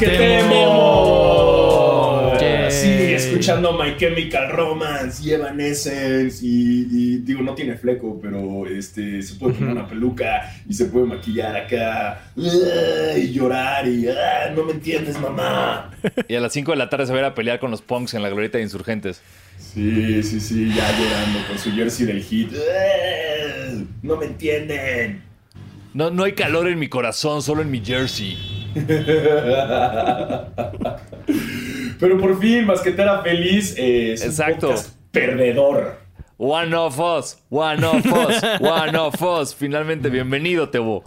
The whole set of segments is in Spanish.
basquetemos. Yeah. Sí, escuchando My Chemical Romance y Evanescence y, y digo, no tiene fleco, pero este, se puede poner una peluca y se puede maquillar acá y llorar y ¡ah! no me entiendes, mamá. Y a las 5 de la tarde se va a ir a pelear con los punks en la glorieta de insurgentes. Sí, sí, sí, ya llorando con su jersey del hit. ¡ah! No me entienden. No, no hay calor en mi corazón, solo en mi jersey. Pero por fin, basquetera feliz. eh, es un Exacto. podcast perdedor. One of us, one of us, one of us. Finalmente, bienvenido, Tebo.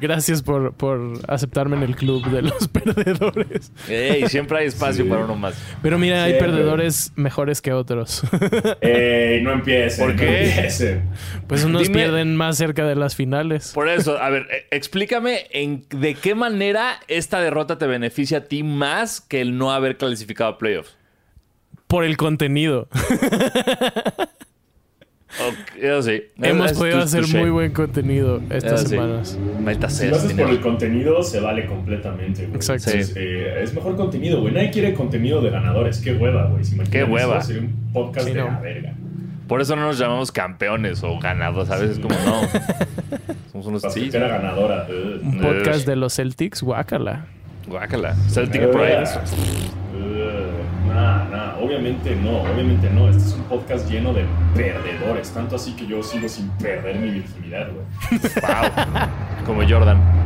Gracias por, por aceptarme en el club de los perdedores. Ey, siempre hay espacio Sí. para uno más. Pero mira, hay perdedores mejores que otros. Ey, no empiecen. ¿Por no qué? empiecen. Pues unos Dime- pierden más cerca de las finales. Por eso, a ver, eh, explícame en, de qué manera esta derrota te beneficia a ti más que el no haber clasificado a playoffs. Por el contenido. Ok, eso sí. Hemos Es podido tu- hacer muy buen contenido estas Eso sí. semanas. Maldita Si lo haces por el contenido, se vale completamente, güey. Exacto. Entonces, eh, es mejor contenido, güey. Nadie quiere contenido de ganadores. Qué hueva, güey. Si Qué eso, hueva. sería un podcast Sí, de no. la verga. Por eso no nos llamamos campeones o ganados. A veces como no. Somos unos sí. Basquetera ganadora. Un podcast de los Celtics, guácala. Guácala. Celtic. Ugh. Obviamente no, obviamente no. Este es un podcast lleno de perdedores. Tanto así que yo sigo sin perder mi virginidad, güey. Wow. Como Jordan.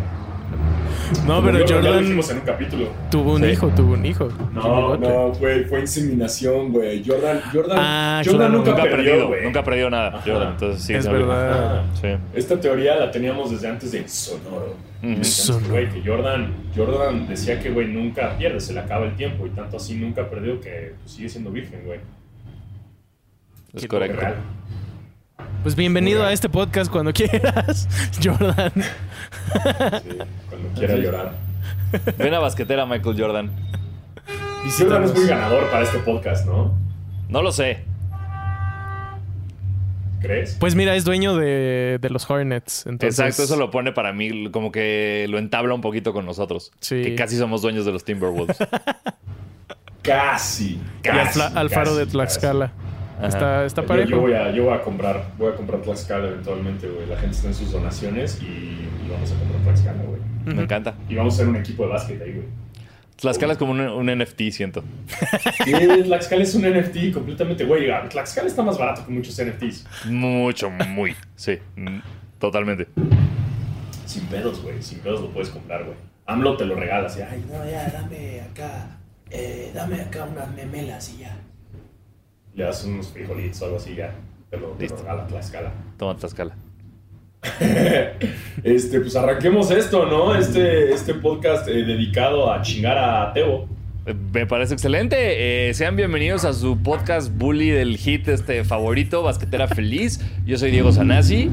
No, Como pero yo- Ya lo Jordan dijimos en un capítulo. tuvo un Sí. hijo, tuvo un hijo. No, no, güey, fue inseminación, güey. Jordan, Jordan, Ah, Jordan nunca, Nunca ha perdió, perdido. güey. Nunca ha perdido nada, Ajá. Jordan. Entonces sí. Es verdad. Sí. Esta teoría la teníamos desde antes de Sonoro. Ujú. Entonces, Sonoro. güey, que Jordan, Jordan decía que, güey, nunca pierde, se le acaba el tiempo y tanto así nunca ha perdido que pues, sigue siendo virgen, güey. Es correcto. Real. Pues bienvenido a este podcast cuando quieras, Jordan. Sí, cuando quiera llorar. Ven a basquetera, Michael Jordan. Jordan Visítanos. es muy ganador para este podcast, ¿no? No lo sé. ¿Crees? Pues mira, es dueño de, de los Hornets. Entonces, Exacto, eso lo pone para mí como que lo entabla un poquito con nosotros. Sí. Que casi somos dueños de los Timberwolves. Casi. Y al, casi, fla- al faro casi, de Tlaxcala. Ajá. Está, está Yo, parejo. yo voy a, yo voy a comprar, voy a comprar Tlaxcala eventualmente, güey. La gente está en sus donaciones y, y vamos a comprar Tlaxcala, güey. Me encanta. Y vamos a hacer un equipo de básquet ahí, güey. Tlaxcala es como un, un NFT, siento. Sí, Tlaxcala es un NFT completamente, güey. Tlaxcala está más barato que muchos NFTs. Mucho, muy. Sí, totalmente. Sin pedos, güey. Sin pedos lo puedes comprar, güey. AMLO te lo regala así. Ay, no, ya, dame acá. eh, dame acá unas memelas y ya. Le das unos frijolitos o algo así, ya. Te lo, te lo regala Tlaxcala. Toma Tlaxcala. Este, pues arranquemos esto, ¿no? Este, este podcast eh, dedicado a chingar a. Eh, Me parece excelente. Eh, sean bienvenidos a su podcast bully del hit este favorito, Basquetera Feliz. Yo soy Diego Sanasi.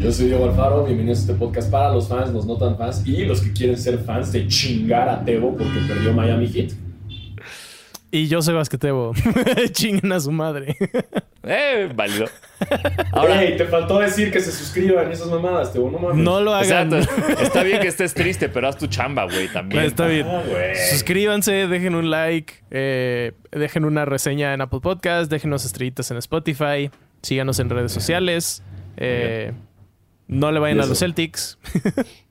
Yo soy Diego Alfaro, bienvenidos a este podcast para los fans, los no tan fans y los que quieren ser fans de chingar a Teo porque perdió Miami Heat. Y yo soy basquetebo. Chinguen a su madre. Eh, válido. Ahora, Ey, te faltó decir que se suscriban esas mamadas, Teo, no mames. No lo hagan. exacto. Está bien que estés triste, pero haz tu chamba, güey, también. Está bien. Ah, güey. Suscríbanse, dejen un like, eh, dejen una reseña en Apple Podcast, déjenos estrellitas en Spotify, síganos en redes sociales. eh, no le vayan a los Celtics.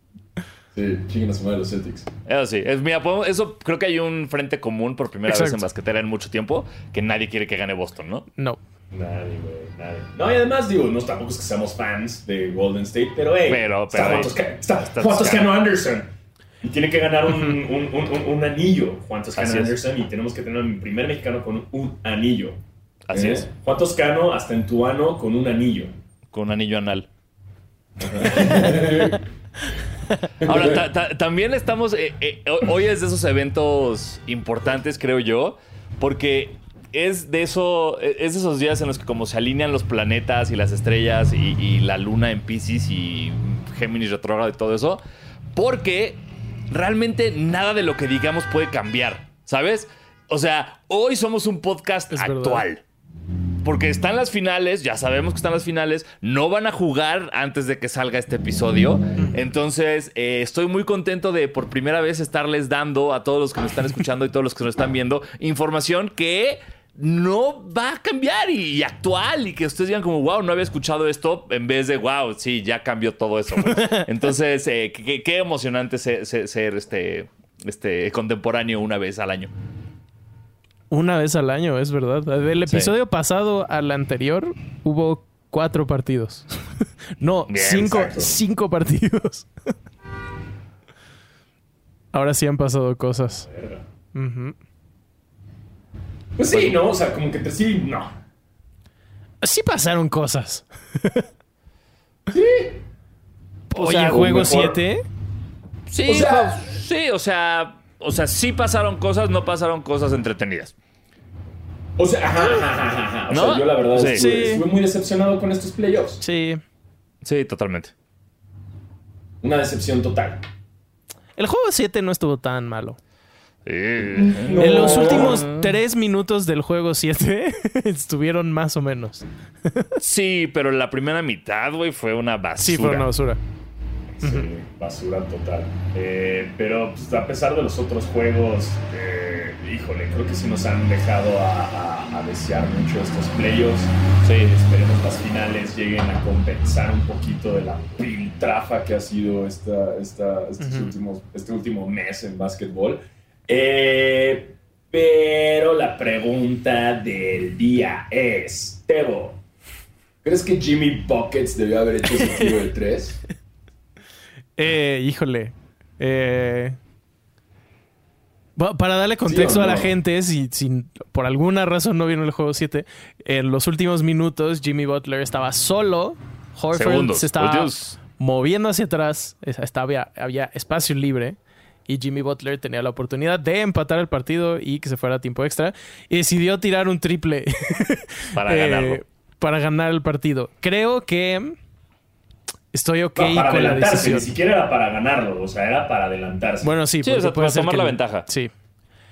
Sí, chinguen a su madre los Celtics. Eso sí. Es, mira, podemos- eso creo que hay un frente común por primera vez en basquetera en mucho tiempo, que nadie quiere que gane Boston, ¿no? No. Nadie, güey, nadie. No, y además, digo, no tampoco es que seamos fans de Golden State, pero, hey, Pero- está pero, Juan hey, Tosca- está está Juan Toscano. Anderson. Y tiene que ganar un, un, un, un- un anillo, Juan Toscano Así es. Anderson, y tenemos que tener el primer mexicano con un anillo. Así ¿Eh? es. Juan Toscano hasta en tu ano con un anillo. Con un anillo anal. Ahora, ta- ta- también estamos. eh, eh, hoy es de esos eventos importantes, creo yo, porque es de, eso, es de esos días en los que, como se alinean los planetas y las estrellas y, y la luna en Pisces y Géminis retrógrado y todo eso, porque realmente nada de lo que digamos puede cambiar, ¿sabes? O sea, hoy somos un podcast Es verdad. actual. Porque están las finales, ya sabemos que están las finales, no van a jugar antes de que salga este episodio. Entonces, eh, estoy muy contento de por primera vez estarles dando a todos los que nos están escuchando y todos los que nos están viendo información que no va a cambiar y, y actual y que ustedes digan como, wow, no había escuchado esto en vez de, wow, sí, ya cambió todo eso. güey". Entonces, eh, qué, qué emocionante ser, este, este contemporáneo una vez al año. Una vez al año, es verdad. Del Sí. episodio pasado al anterior hubo cuatro partidos. no, Bien, cinco, exacto. cinco partidos. Ahora sí han pasado cosas. Pues sí, ¿no? O sea, como que te sí, no. Sí pasaron cosas. Sí. O Oye, sea, juego mejor- 7. Sí, O sea- sí, o sea, o sea, sí pasaron cosas, no pasaron cosas entretenidas. O sea, ajá, ajá, ajá, ajá. O ¿No? sea, yo la verdad Sí. estuve, estuve muy decepcionado con estos playoffs. Sí. Sí, totalmente. Una decepción total. El juego 7 no estuvo tan malo. Sí. No. En los últimos tres minutos del juego 7 estuvieron más o menos. Sí, pero la primera mitad, güey, fue una basura. Sí, fue una basura. Sí, basura total. Eh, pero pues, a pesar de los otros juegos, eh, híjole, creo que sí nos han dejado a, a- a desear mucho estos playoffs. Sí. Esperemos las finales lleguen a compensar un poquito de la piltrafa que ha sido esta, esta- estos últimos, este último mes en básquetbol. Eh, pero la pregunta del día es, Tebo, ¿crees que Jimmy Buckets debió haber hecho ese tiro de tres? Eh, híjole. Eh, para darle contexto ¿Sí o a la gente, si, si por alguna razón no vieron el juego 7, en los últimos minutos Jimmy Butler estaba solo. Horford Segundos. se estaba Últimos- moviendo hacia atrás. es- Estaba, había espacio libre. Y Jimmy Butler tenía la oportunidad de empatar el partido y que se fuera a tiempo extra. Y decidió tirar un triple Para eh, ganarlo. para ganar el partido. Creo que estoy ok No, para con la adelantarse, decisión. ni siquiera era para ganarlo, o sea, era para adelantarse. Bueno, sí, Sí, porque o sea, puede para ser tomar la ventaja. Sí.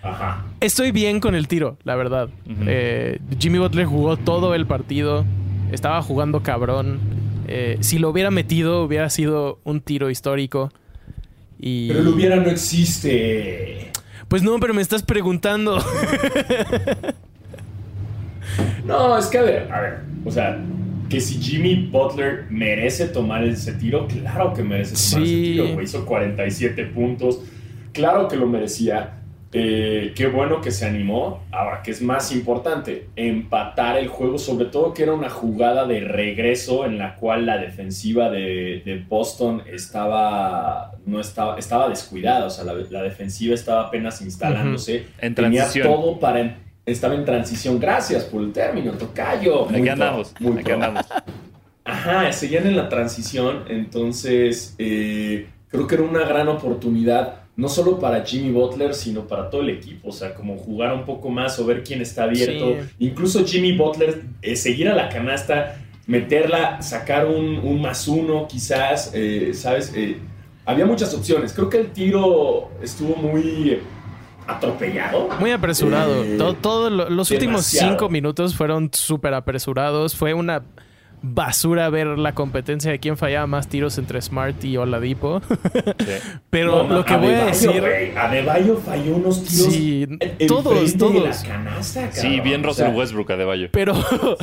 Ajá. Estoy bien con el tiro, la verdad. Eh, Jimmy Butler jugó todo el partido. Estaba jugando cabrón. Eh, si lo hubiera metido, hubiera sido un tiro histórico. Y... Pero el hubiera no existe. Pues no, pero me estás preguntando. No, es que a ver, a ver, o sea, que si Jimmy Butler merece tomar ese tiro, claro que merece tomar Sí. ese tiro, güey. Hizo 47 puntos, claro que lo merecía. Eh, qué bueno que se animó. Ahora, que es más importante, empatar el juego, sobre todo que era una jugada de regreso en la cual la defensiva de, de Boston estaba, no estaba, estaba descuidada, o sea, la, la defensiva estaba apenas instalándose. En Tenía todo para... Estaba en transición. Gracias por el término, tocayo. Muy Aquí pro, andamos. muy Aquí pro. andamos. Ajá, seguían en la transición, entonces eh, creo que era una gran oportunidad, no solo para Jimmy Butler, sino para todo el equipo, o sea, como jugar un poco más o ver quién está abierto. Sí. Incluso Jimmy Butler, eh, seguir a la canasta, meterla, sacar un, un más uno quizás, eh, ¿sabes? Eh, había muchas opciones, creo que el tiro estuvo muy atropellado. Muy apresurado. Eh, todo, todo lo- los últimos cinco minutos fueron súper apresurados. Fue una basura ver la competencia de quién fallaba más tiros entre Smart y Oladipo. Sí. Pero No, lo que voy a decir... Adebayo falló unos tiros. Sí, en- todos, de todos. la canasta, Sí, cabrón. bien O Russell sea, Westbrook, Adebayo. Pero,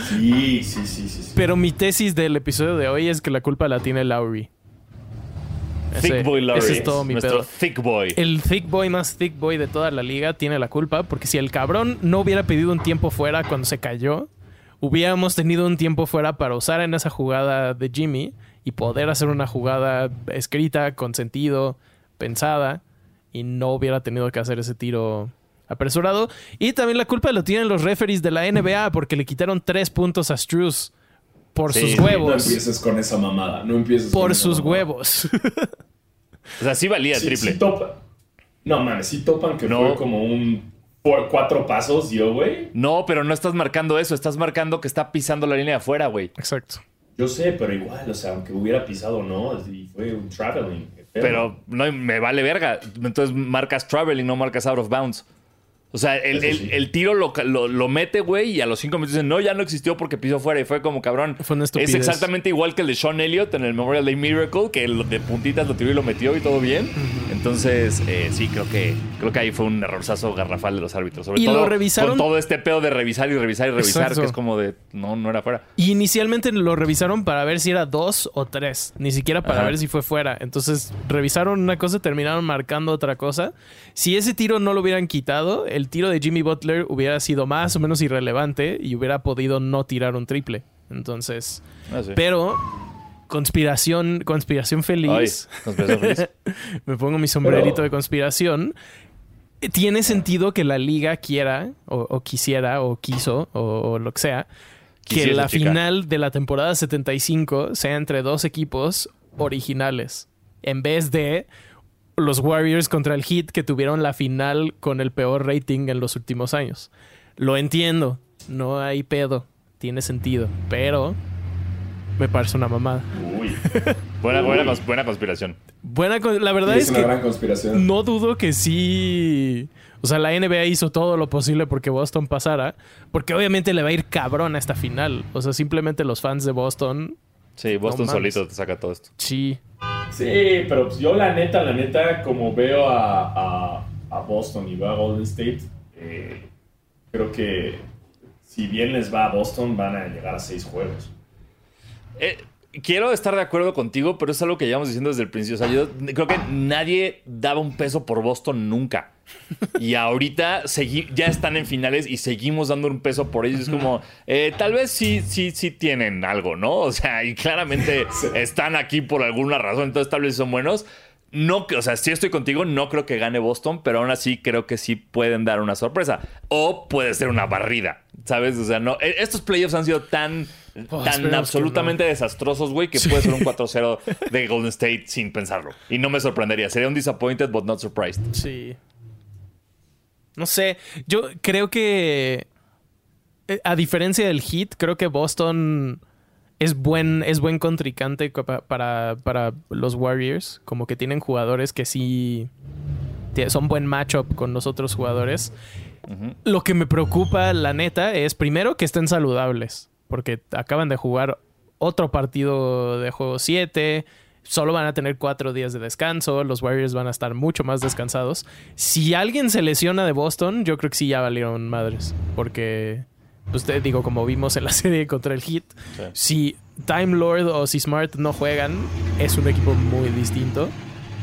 Sí, sí, sí, sí. sí. pero mi tesis del episodio de hoy es que la culpa la tiene Lowry. Thick Ese- Boy. Ese es todo mi Nuestro pedo. Thick Boy. El thick boy más thick boy de toda la liga tiene la culpa porque si el cabrón no hubiera pedido un tiempo fuera cuando se cayó, hubiéramos tenido un tiempo fuera para usar en esa jugada de Jimmy y poder hacer una jugada escrita, con sentido, pensada y no hubiera tenido que hacer ese tiro apresurado. Y también la culpa lo tienen los referees de la NBA porque le quitaron tres puntos a Struz por Sí, sus sí, No huevos. empieces con esa mamada. No empieces con por sus mamada. huevos. O sea, sí valía el Sí, triple. sí topa- No mames, sí topan que No. fue como un por cuatro pasos, yo, güey. No, pero no estás marcando eso. Estás marcando que está pisando la línea de afuera, güey. Exacto. Yo sé, pero igual, o sea, aunque hubiera pisado o no, fue un traveling. Pero no me vale verga. Entonces marcas travel y no marcas out of bounds. O sea, el, el- tiro lo, lo, lo mete, güey, y a los cinco minutos dicen, no, ya no existió porque pisó fuera. Y fue como, cabrón. Fue una es exactamente igual que el de Sean Elliott en el Memorial Day Miracle, que el de puntitas lo tiró y lo metió y todo bien. Entonces, eh, sí, creo que, creo que ahí fue un errorzazo garrafal de los árbitros. Sobre Y todo lo revisaron- con todo este pedo de revisar y revisar y revisar, Exacto. que es como de, no, no era fuera. Y inicialmente lo revisaron para ver si era dos o tres, ni siquiera para Ajá. ver si fue fuera. Entonces revisaron una cosa, terminaron marcando otra cosa. Si ese tiro no lo hubieran quitado, el tiro de Jimmy Butler hubiera sido más o menos irrelevante y hubiera podido no tirar un triple. Entonces, Ah, sí. pero conspiración, conspiración Ay, feliz. conspiración feliz. Me pongo mi sombrerito Pero- de conspiración. Tiene sentido que la liga quiera, o, o quisiera, o quiso, o, o lo que sea, que la chica. final de la temporada 75 sea entre dos equipos originales, en vez de los Warriors contra el Heat que tuvieron la final con el peor rating en los últimos años. Lo entiendo, no hay pedo, tiene sentido, pero me parece una mamada. Uy. Buena, buena, cons- buena conspiración. Buena, la verdad Es, es una que gran conspiración. no dudo que sí. O sea, la NBA hizo todo lo posible porque Boston pasara. Porque obviamente le va a ir cabrón a esta final. O sea, simplemente los fans de Boston. Sí, Boston No solito te saca todo esto. Sí. Sí, pero pues yo la neta, la neta, como veo a, a- a Boston y veo a Golden State, eh, creo que si bien les va a Boston, van a llegar a seis juegos. Eh, quiero estar de acuerdo contigo, pero es algo que llevamos diciendo desde el principio. O sea, yo creo que nadie daba un peso por Boston nunca. Y ahorita ya están en finales y seguimos dando un peso por ellos. Es como, eh, tal vez sí, sí, sí tienen algo, ¿no? O sea, y claramente Sí. están aquí por alguna razón, entonces tal vez son buenos. No, o sea, sí estoy contigo, no creo que gane Boston, pero aún así creo que sí pueden dar una sorpresa. O puede ser una barrida, ¿sabes? O sea, no, eh, estos playoffs han sido tan, Oh, tan absolutamente desastrosos, güey, que puede ser un 4-0 de Golden State sin pensarlo. Y no me sorprendería. Sería un disappointed, but not surprised. Sí. No sé. Yo creo que. eh, A diferencia del Heat, creo que Boston es buen, es buen contrincante co- pa- para, para los Warriors. Como que tienen jugadores que sí. Son buen matchup con los otros jugadores. Lo que me preocupa, la neta, es primero que estén saludables. Porque acaban de jugar otro partido de juego 7. Solo van a tener cuatro días de descanso. Los Warriors van a estar mucho más descansados. Si alguien se lesiona de Boston, yo creo que sí ya valieron madres. Porque, pues te digo, como vimos en la serie contra el Heat, si Time Lord o si Smart no juegan, es un equipo muy distinto.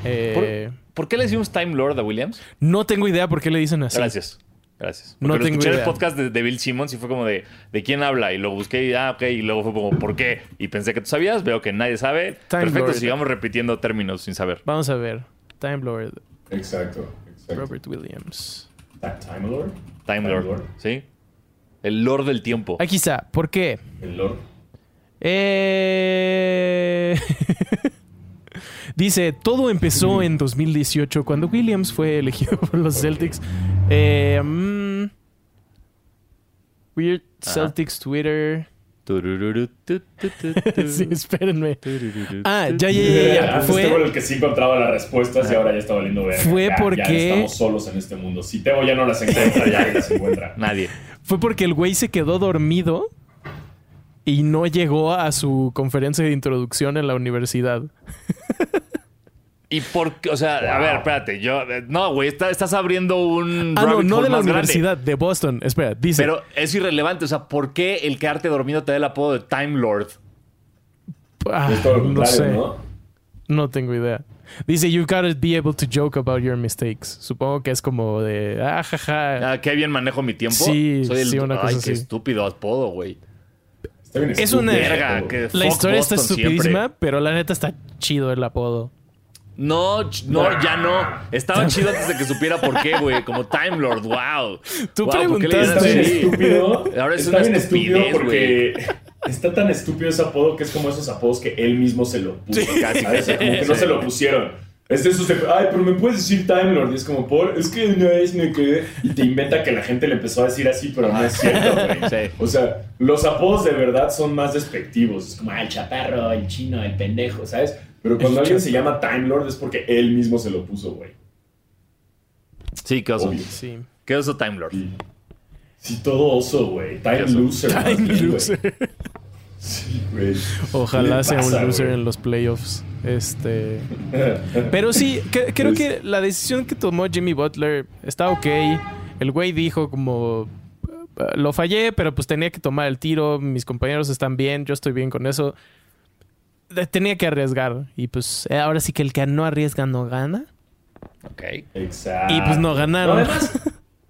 Eh, ¿Por qué le decimos Time Lord a Williams? no tengo idea por qué le dicen así. Gracias. Gracias. No lo tengo escuché idea. el podcast de, de Bill Simmons y fue como de ¿de quién habla? Y lo busqué y ah, ok. Y luego fue como ¿por qué? Y pensé que tú sabías, veo que nadie sabe. Time Perfecto, Lord. sigamos repitiendo términos sin saber. Vamos a ver. Time Lord, Exacto, exacto. Robert Williams. Time Lord. Time Lord. ¿Sí? El Lord del tiempo. Aquí está. ¿Por qué? El Lord. Eh... Dice, todo empezó en 2018 cuando Williams fue elegido por los Celtics. Eh, mm, Weird Ajá. Celtics Twitter. Sí, espérenme. Ah, ya, ya, ya, ya. Tebo era Fue, el que sí encontraba las respuestas y ahora ya está valiendo ver. Fue ya, porque- Ya estamos solos en este mundo. Si Tebo ya no las encuentra, ya las encuentra. Nadie. fue porque el güey se quedó dormido y no llegó a su conferencia de introducción en la universidad. ¿Y por qué? O sea, a ver, espérate. Yo, eh, no, güey, está- estás abriendo un. Ah, no, no de la grande. universidad, de Boston. Espera, dice. Pero es irrelevante. O sea, ¿por qué el quedarte dormido te da el apodo de Time Lord? Ah, no sé. ¿no? No tengo idea. Dice, you've got to be able to joke about your mistakes. Supongo que es como de, ah, jaja. Ah, qué bien manejo mi tiempo. Sí, Soy el, sí, una cosa Ay, así. qué estúpido apodo, güey. Está bien Es una- Verga, que La historia está estupidísima, siempre. pero la neta está chido el apodo. No, no, ya no. Estaba chido antes de que supiera por qué, güey. Como Time Lord, wow. Tú Wow, ¿por qué le preguntaste. Está bien Sí. estúpido. Ahora es está una bien estúpido estupidez, porque está tan estúpido ese apodo que es como esos apodos que él mismo se lo puso. Casi, ¿sabes? casi. Como que no se lo pusieron. Es de esos de, ay, pero me puedes decir Time Lord. Y es como, por, es que no es, me quedé. Y te inventa que la gente le empezó a decir así, pero no es cierto, güey. Sí. O sea, los apodos de verdad son más despectivos. Es como, ah, el chaparro, el chino, el pendejo, ¿sabes? Pero cuando alguien se llama Time Lord es porque él mismo se lo puso, güey. Sí, qué oso. Obvio. Sí. ¿Qué oso Time Lord? Sí, sí, todo oso, güey. Time loser. Time bien, loser. Sí, güey. ¿Qué Ojalá sea pasa, un loser en los playoffs. Este. Pero sí, que- creo Pues- que la decisión que tomó Jimmy Butler está ok. El güey dijo como "Eh, lo fallé, pero pues tenía que tomar el tiro. Mis compañeros están bien, yo estoy bien con eso. Tenía que arriesgar. Y pues eh, ahora sí que el que no arriesga no gana. Ok. Exacto. Y pues no ganaron. además,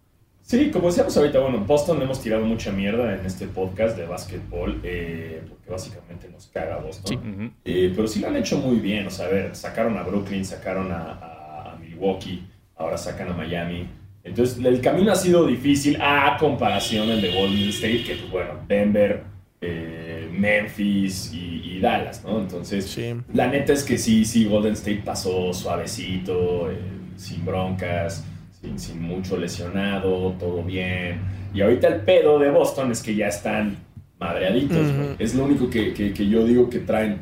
sí, como decíamos ahorita, bueno, Boston le hemos tirado mucha mierda en este podcast de básquetbol, eh, porque básicamente nos caga Boston. Sí. Eh, pero sí lo han hecho muy bien. O sea, a ver, sacaron a Brooklyn, sacaron a, a- a Milwaukee, ahora sacan a Miami. Entonces, el camino ha sido difícil a comparación del de Golden State, que, pues, bueno, Denver, eh, Memphis y, y Dallas, ¿no? Entonces, Sí. la neta es que sí, sí, Golden State pasó suavecito, eh, sin broncas, sin, sin mucho lesionado, todo bien. Y ahorita el pedo de Boston es que ya están madreaditos, güey. Ujú. Es lo único que, que- que yo digo que traen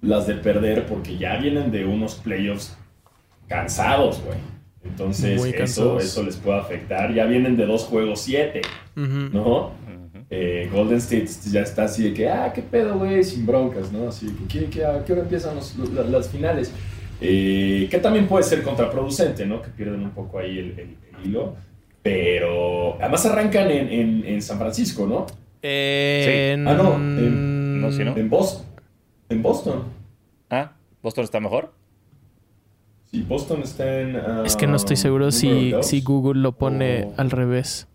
las de perder porque ya vienen de unos playoffs cansados, güey. Entonces, Muy eso, cansados. eso les puede afectar. Ya vienen de dos juegos siete. ¿no? Eh, Golden State ya está así de que, ah, qué pedo, güey, sin broncas, ¿no? Así de que, ¿qué, qué, a qué hora empiezan los- la- las finales? Eh, que también puede ser contraproducente, ¿no? Que pierden un poco ahí el, el- el hilo. Pero además arrancan en, en- en San Francisco, ¿no? En- Ah, no, en- No, sí, ¿no? En Boston. En Boston. Ah, ¿Boston está mejor? Sí, Boston está en. ah, Es que no estoy seguro si, si Google lo pone O- al revés.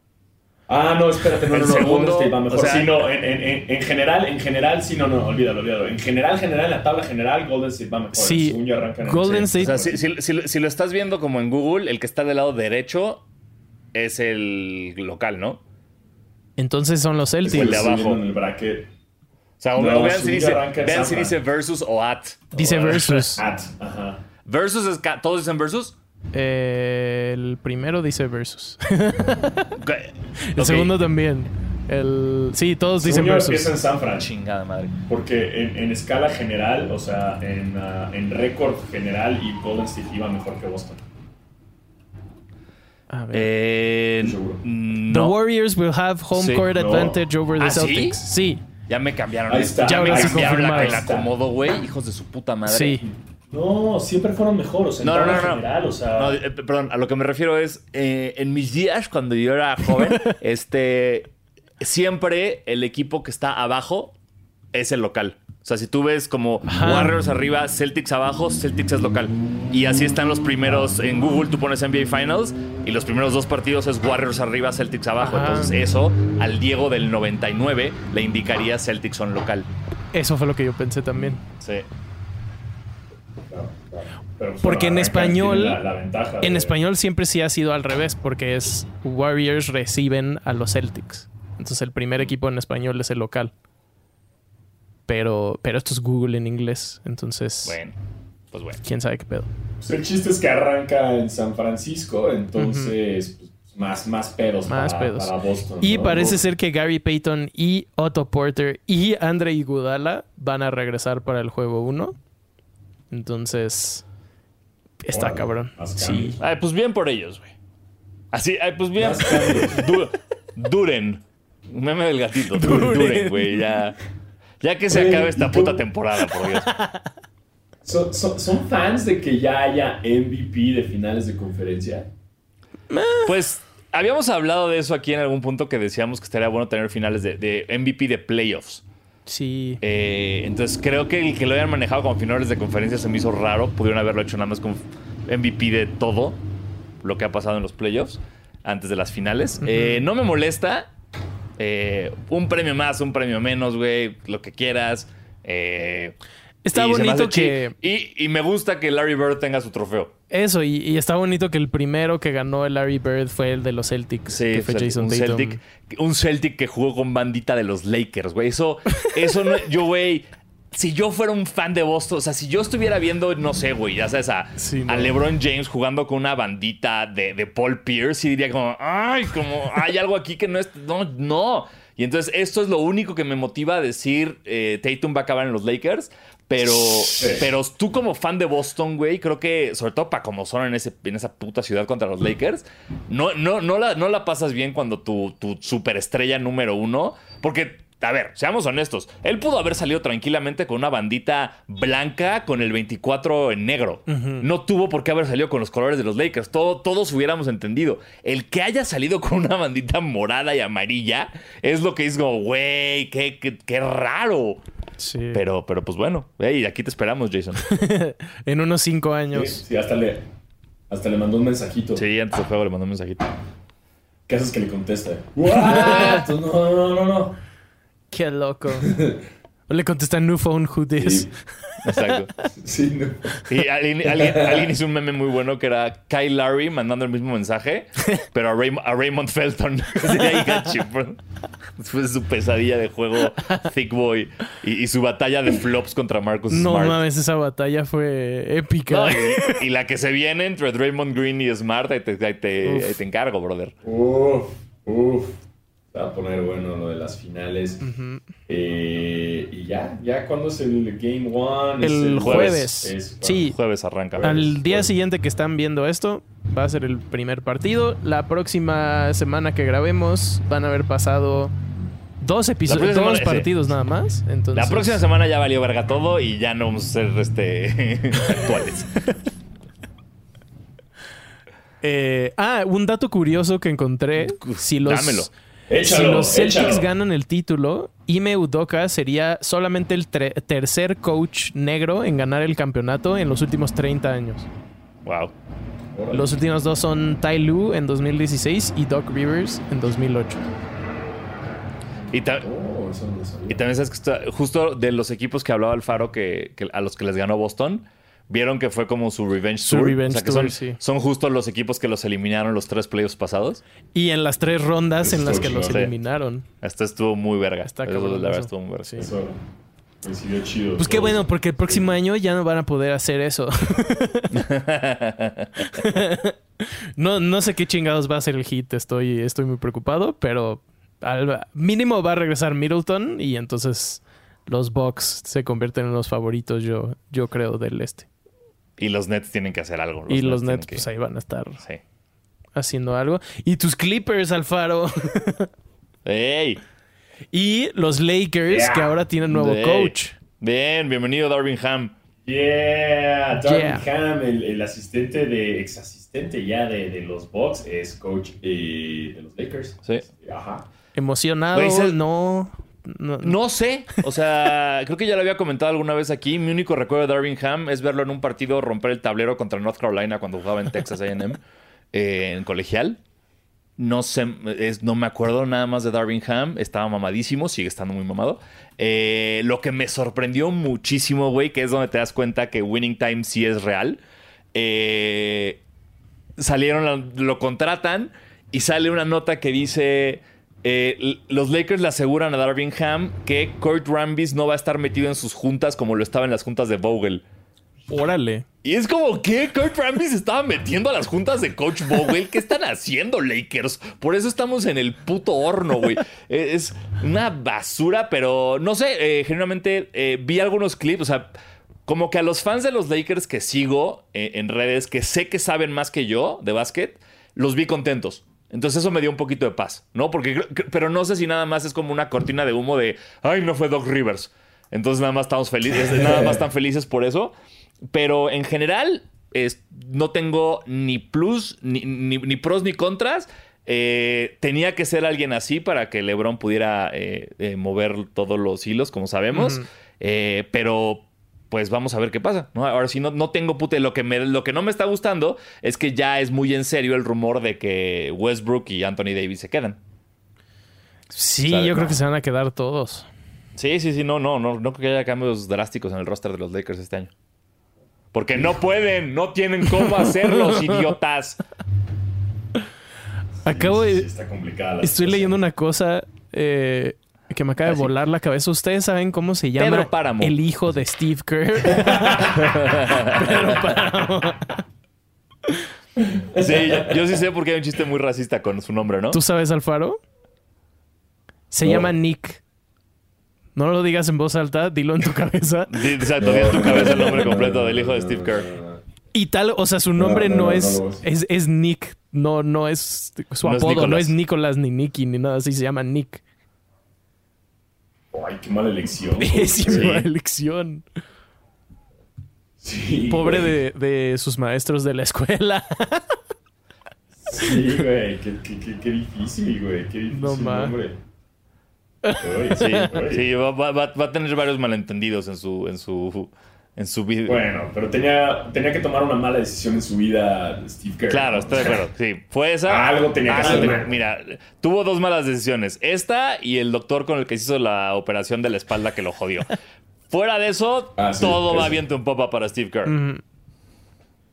Ah, no, espérate, no, no, no, segundo, Golden State va mejor. o sea- sí, no, en, en- en- en general, en general, sí, no, no, olvídalo, olvídalo. En general, general, en la tabla general, Golden State va mejor. Sí, Según yo arrancan en Golden seis. O State- sea, si, si- si- si lo estás viendo como en Google, el que está del lado derecho es el local, ¿no? Entonces son los Celtics. el de abajo. en el bracket. O sea, No, vean, si dice, arranca vean si dice versus o at. Dice O- versus. At, ajá. Versus es ¿Todos dicen versus? Eh, el primero dice versus. El segundo también. El... Sí, todos dicen yo versus. empieza en San Fran. Chingada madre. Porque en, en escala general, o sea, en, ah, en récord general, y Golden State iba mejor que Boston. A ver. Eh, Estoy seguro. no. The Warriors will have home Sí. court No. advantage over the ¿Ah? Celtics. Sí, Ya me cambiaron. Ahí está. Ya me cambiaron la, el acomodo, güey. Hijos de su puta madre. sí. No, siempre fueron mejores. En No, no, tabla no, no. general, o sea. No, eh, perdón, a lo que me refiero es, eh, en mis días, cuando yo era joven, este, siempre el equipo que está abajo es el local. O sea, si tú ves como Ajá. Warriors arriba, Celtics abajo, Celtics es local. Y así están los primeros, en Google tú pones NBA Finals y los primeros dos partidos es Warriors arriba, Celtics abajo. Ajá. Entonces eso al Diego del 99 le indicaría Celtics son local. Eso fue lo que yo pensé también. Sí. Pero, pues, Porque en español- tienen la- la ventaja En de- español siempre sí ha sido al revés, porque es Warriors reciben a los Celtics. Entonces el primer equipo en español es el local. Pero, pero esto es Google en inglés. Entonces, Bueno, pues bueno. quién sabe qué pedo. Pues el chiste es que arranca en San Francisco, entonces pues, más, más pedos, Más para, pedos. para Boston. Y ¿no? parece ser que Gary Payton y Otto Porter y Andre Iguodala van a regresar para el juego 1. Entonces, está Órale, cabrón. Sí. Ay, pues bien por ellos, güey. Así, ay, pues bien. Du- duren. Meme del gatito. Duren. Duren, güey. Ya, ya que se Oye, acabe ¿y esta puta temporada, por Dios. ¿Son, son, son fans de que ya haya MVP de finales de conferencia? Pues habíamos hablado de eso aquí en algún punto que decíamos que estaría bueno tener finales de, de MVP de playoffs. Sí. Eh, entonces creo que el que lo hayan manejado como finales de conferencia se me hizo raro. Pudieron haberlo hecho nada más con MVP de todo lo que ha pasado en los playoffs antes de las finales. Eh, no me molesta. Eh, un premio más, un premio menos, güey. Lo que quieras. Eh, Está y bonito que... Y, y me gusta que Larry Bird tenga su trofeo. Eso, y, y está bonito que el primero que ganó el Larry Bird fue el de los Celtics, Sí, que fue Celtic- Jason un Tatum. Celtic, un Celtic que jugó con bandita de los Lakers, güey. Eso, eso no, yo, güey, si yo fuera un fan de Boston, o sea, si yo estuviera viendo, no sé, güey, ya sabes, a, Sí, no. a LeBron James jugando con una bandita de, de Paul Pierce, y diría como, ay, como hay algo aquí que no es, no, no. Y entonces esto es lo único que me motiva a decir, eh, Tatum va a acabar en los Lakers, pero, pero tú como fan de Boston, güey, creo que, sobre todo para como son en, ese, en esa puta ciudad contra los Lakers, no, no, no, la, no la pasas bien cuando tu, tu superestrella número uno, porque a ver, seamos honestos. Él pudo haber salido tranquilamente con una bandita blanca con el 24 en negro. No tuvo por qué haber salido con los colores de los Lakers. Todo, todos hubiéramos entendido. El que haya salido con una bandita morada y amarilla es lo que es como, güey, qué, qué, qué raro. Sí. Pero, pero pues bueno, hey, aquí te esperamos, Jason. en unos cinco años. sí, hasta le, hasta le mandó un mensajito. Sí, antes del juego le mandó un mensajito. ¿Qué haces que le contesta? No, no, no, no. Qué loco. Le contesta New Phone Who This. Sí, Exacto. sí, no. Y alguien, alguien- alguien hizo un meme muy bueno que era Kyle Larry mandando el mismo mensaje, pero a, Ray- a Raymond Felton. Después de su pesadilla de juego Thick Boy y, y su batalla de flops contra Marcus No Smart. mames, esa batalla fue épica. No, y, y la que se viene entre Draymond Green y Smart, ahí te, ahí te- ahí te encargo, brother. Uf, uf. Va a poner bueno lo de las finales. Eh, y ya, ya cuando es el Game One. El jueves. Es- Sí. Jueves arranca. Al día siguiente que están viendo esto, va a ser el primer partido. La próxima semana que grabemos van a haber pasado dos episodios, dos partidos nada más. Entonces, La próxima semana ya valió verga todo y ya no vamos a ser este, actuales. Eh, ah, un dato curioso que encontré. Si los, Dámelo. Si los Celtics échalo. ganan el título, Ime Udoka sería solamente el tercer coach negro en ganar el campeonato en los últimos 30 años. Wow. Los últimos dos son Ty Lue en 2016 y Doc Rivers en 2008. Y, ta- Oh, también sabes que está- justo de los equipos que hablaba Alfaro que, que a los que les ganó Boston, vieron que fue como su revenge Su tour. revenge o sea, que tour, son, sí. son justo los equipos que los eliminaron los tres playoffs pasados. Y en las tres rondas en las que los. Sí. eliminaron. Esta estuvo muy verga. Está Eso, la verdad estuvo muy verga. Sí. Eso chido. Pues qué bueno, porque el próximo año ya no van a poder hacer eso. no, no sé qué chingados va a ser el hit, estoy, estoy muy preocupado, pero al mínimo va a regresar Middleton y entonces los Bucks se convierten en los favoritos, yo, yo creo, del este. Y los Nets tienen que hacer algo. y los Nets, que- pues ahí van a estar Sí. haciendo algo. Y tus Clippers, Alfaro. ¡Ey! y los Lakers, Yeah. que ahora tienen nuevo coach. Bien, bienvenido Darvin Ham. Yeah, Darvin Yeah. Ham, el, el asistente de, ex asistente ya de, de los Bucks, es coach eh, de los Lakers. Sí. Ajá. Emocionado, se- no, no. No sé, o sea, creo que ya lo había comentado alguna vez aquí. Mi único recuerdo de Darvin Ham es verlo en un partido romper el tablero contra North Carolina cuando jugaba en Texas AM, eh, en colegial. No sé, es- no me acuerdo nada más de Darvin Ham. Estaba mamadísimo, sigue estando muy mamado. Eh, lo que me sorprendió muchísimo, güey, que es donde te das cuenta que Winning Time sí es real. Eh, salieron, lo contratan y sale una nota que dice: eh, Los Lakers le aseguran a Darvin Ham que Kurt Rambis no va a estar metido en sus juntas como lo estaba en las juntas de Vogel. Órale. Y es como que Kurt Rambis estaba metiendo a las juntas de Coach Vogel. ¿Qué están haciendo, Lakers? Por eso estamos en el puto horno, güey. Eh, Es una basura, pero no sé, eh, genuinamente eh, vi algunos clips, o sea, como que a los fans de los Lakers que sigo en redes, que sé que saben más que yo de básquet, los vi contentos. Entonces eso me dio un poquito de paz, ¿no? Porque, pero no sé si nada más es como una cortina de humo de, ay, no fue Doc Rivers. Entonces nada más estamos felices, nada más están felices por eso. Pero en general, es- no tengo ni plus, ni, ni- ni pros ni contras. Eh, tenía que ser alguien así para que LeBron pudiera eh, eh, mover todos los hilos, como sabemos. Pero pues vamos a ver qué pasa. ¿no? Ahora sí, no, no tengo pute. Lo que, me, lo que no me está gustando es que ya es muy en serio el rumor de que Westbrook y Anthony Davis se quedan. Sí, Sabe, yo creo que se van a quedar todos. Sí, sí, sí, no, no, no, no creo que haya cambios drásticos en el roster de los Lakers este año. Porque no pueden, no tienen cómo hacerlos, idiotas. Acabo Sí, sí, de... está complicada la Estoy situación. leyendo una cosa. eh, que me acaba de Así. volar la cabeza. ¿Ustedes saben cómo se llama Pedro Páramo. el hijo de Steve Kerr? Pedro Páramo. Sí, yo, yo sí sé porque hay un chiste muy racista con su nombre, ¿no? ¿Tú sabes, Alfaro? Se No. llama Nick. No lo digas en voz alta, dilo en tu cabeza. Di- Exacto, di en tu cabeza el nombre completo del hijo de Steve Kerr. Y tal, o sea, su nombre No, no, no, no, es, lo es. es. Es Nick. No, no es su No es apodo. no Nicolás. es Nicolás ni Nicky ni nada así. Se llama Nick. Ay, qué mala elección. Pésima elección. Sí, Pobre de, de sus maestros de la escuela. Sí, güey. Qué, qué, qué, qué difícil, güey. Qué difícil No, nombre. Sí, sí va- va a tener varios malentendidos en su, en su, en su vida. Bueno, pero tenía, tenía que tomar una mala decisión en su vida, Steve Kerr. Claro, estoy de acuerdo. Sí, fue esa. Algo tenía que hacer. Mira, tuvo dos malas decisiones. Esta y el doctor con el que se hizo la operación de la espalda que lo jodió. Fuera de eso, Ah, sí, todo va viento en popa para Steve Kerr. Mm,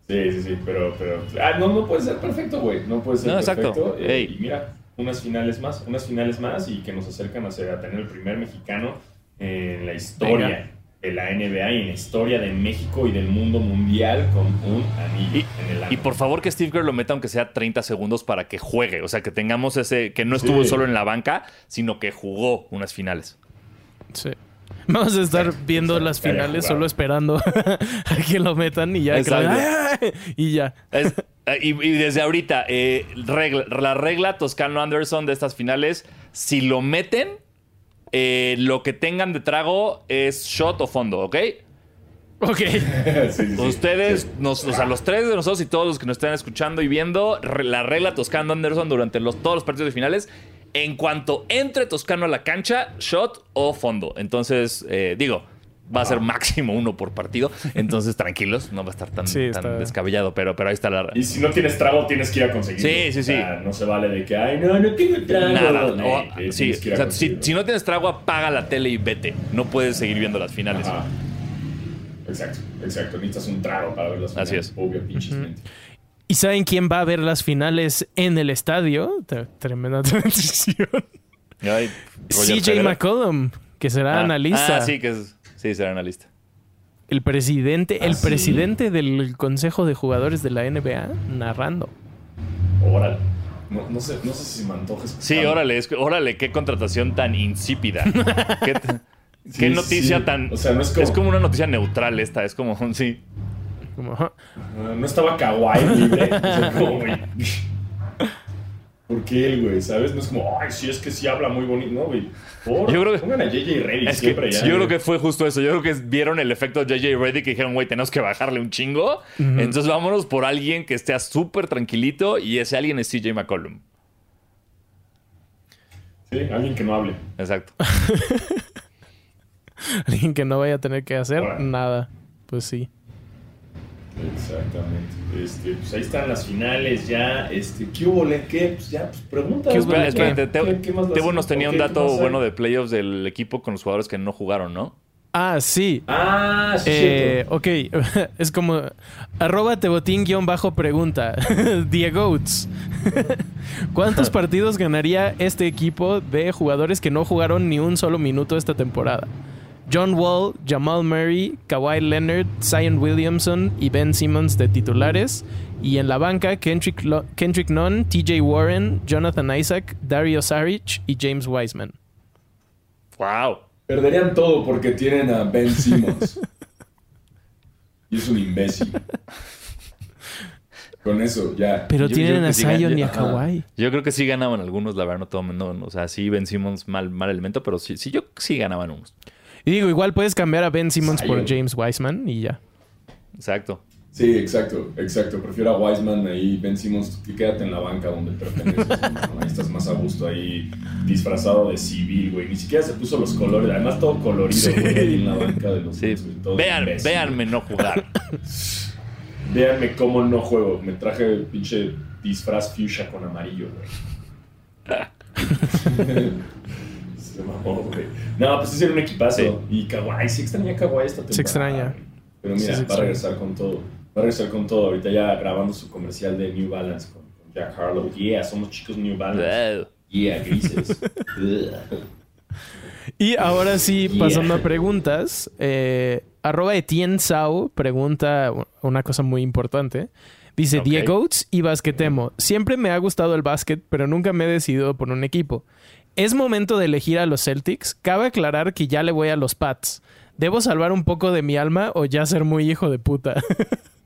Sí, sí, sí, pero, pero. Ah, no, no puede ser perfecto, güey. No puede ser No, exacto. perfecto. Eh, Ey. y mira, unas finales más, unas finales más y que nos acercan a, ser- a tener el primer mexicano en la historia Venga. De la NBA y en la historia de México y del mundo mundial con un anillo Y, en el ano. y por favor que Steve Kerr lo meta aunque sea 30 segundos para que juegue. O sea, que tengamos ese... Que no estuvo Sí. solo en la banca, sino que jugó unas finales. sí. Vamos a estar viendo las finales solo esperando a que lo metan y ya. Exacto. y ya. Es- eh, y, y desde ahorita, eh, regla- la regla Toscano Anderson de estas finales, si lo meten, eh, lo que tengan de trago es shot o fondo, ¿ok? Ok. Sí, sí, sí. Ustedes, Sí. nos, o sea, los tres de nosotros y todos los que nos están escuchando y viendo, re- la regla Toscano Anderson durante los, todos los partidos de finales, en cuanto entre Toscano a la cancha, shot o fondo. Entonces, eh, digo, va a ser máximo uno por partido. Entonces, tranquilos, no va a estar tan, Sí, tan está- descabellado, pero, pero ahí está la Y si no tienes trago, tienes que ir a conseguirlo. Sí, sí, O sea, sí. no se vale de que, ay, no, no tengo trago. Nada, No, eh, sí, o sea, si, si no tienes trago, apaga la tele y vete. No puedes seguir viendo las finales. Ajá. Exacto, exacto. Necesitas un trago para ver las finales. Así es. Obvio, pinches. ¿Y saben quién va a ver las finales en el estadio? Tre- Tremenda transición. Ay, CJ. McCollum, que será Ah, analista. Ah, sí, que es, sí, será analista. El presidente, ¿Ah, el sí? presidente del Consejo de Jugadores de la NBA narrando. Órale. No, no sé, no sé si me antoja Sí, órale, es- órale, qué contratación tan insípida. qué, Sí, noticia sí. tan. O sea, no es como- Es como una noticia neutral esta, es como, sí. Como. Ah, No estaba Kawhi libre. O sea, como, güey. ¿Por qué él, güey? ¿Sabes? No es como, ay, sí, es que sí habla muy bonito. No, güey. Por, Yo creo que- Pongan a JJ Reddick que siempre ya. yo creo que fue justo eso. Yo creo que vieron el efecto JJ Reddick y dijeron, güey, tenemos que bajarle un chingo. Entonces vámonos por alguien que esté súper tranquilito y ese alguien es CJ McCollum. Sí, alguien que no hable. Exacto. Alguien que no vaya a tener que hacer nada. Pues sí. Exactamente. Este, pues ahí están las finales ya. Este, ¿qué hubo? le? ¿Qué? Pues ya, pues pregunta. ¿Qué hubo, Espera, le? espérate, ¿Qué? Te- ¿Qué- qué más vas a Tebo nos tenía ¿O un dato bueno de playoffs del equipo con los jugadores que no jugaron, ¿no? Ah, sí. Ah, sí, Eh, ok, es como arroba tebotín guion bajo pregunta. Diegoats. ¿Cuántos partidos ganaría este equipo de jugadores que no jugaron ni un solo minuto esta temporada? John Wall, Jamal Murray, Kawhi Leonard, Zion Williamson y Ben Simmons de titulares. Y en la banca, Kendrick, Lo- Kendrick Nunn, TJ Warren, Jonathan Isaac, Dario Saric y James Wiseman. ¡Wow! Perderían todo porque tienen a Ben Simmons. y es un imbécil. Con eso, ya. Pero Yo- tienen yo a sí Zion y a. Kawhi. Yo creo que sí ganaban algunos, la verdad, no todo, no, no, o sea, sí Ben Simmons mal, mal elemento, pero sí, sí, yo sí ganaban unos. Y digo, igual puedes cambiar a Ben Simmons por. James Wiseman y ya. Exacto. Sí, exacto, exacto. Prefiero a Wiseman ahí, Ben Simmons, que quédate en la banca donde perteneces. ¿no? Ahí estás más a gusto ahí, disfrazado de civil, güey. Ni siquiera se puso los colores, además todo colorido, Sí. güey, ahí en la banca de los Sí. Vean, imbécil. véanme no jugar. Véanme cómo no juego. Me traje el pinche disfraz fuchsia con amarillo, güey. Se mamó, güey. No, pues ese era un equipazo. Sí. Y Kawhi, sí extraña a Kawhi esta temporada. Se extraña. Pero Sí, mira, se va a regresar con todo. Va a regresar con todo. Ahorita ya grabando su comercial de New Balance con, con Jack Harlow. Yeah, somos chicos New Balance. Yeah, grises. Y ahora sí, pasando a preguntas. Eh, arroba Etienne Sau pregunta una cosa muy importante. Dice, Ok. Diegoats y Basquetemo. Siempre me ha gustado el básquet, pero nunca me he decidido por un equipo. ¿Es momento de elegir a los Celtics? Cabe aclarar que ya le voy a los Pats. ¿Debo salvar un poco de mi alma o ya ser muy hijo de puta?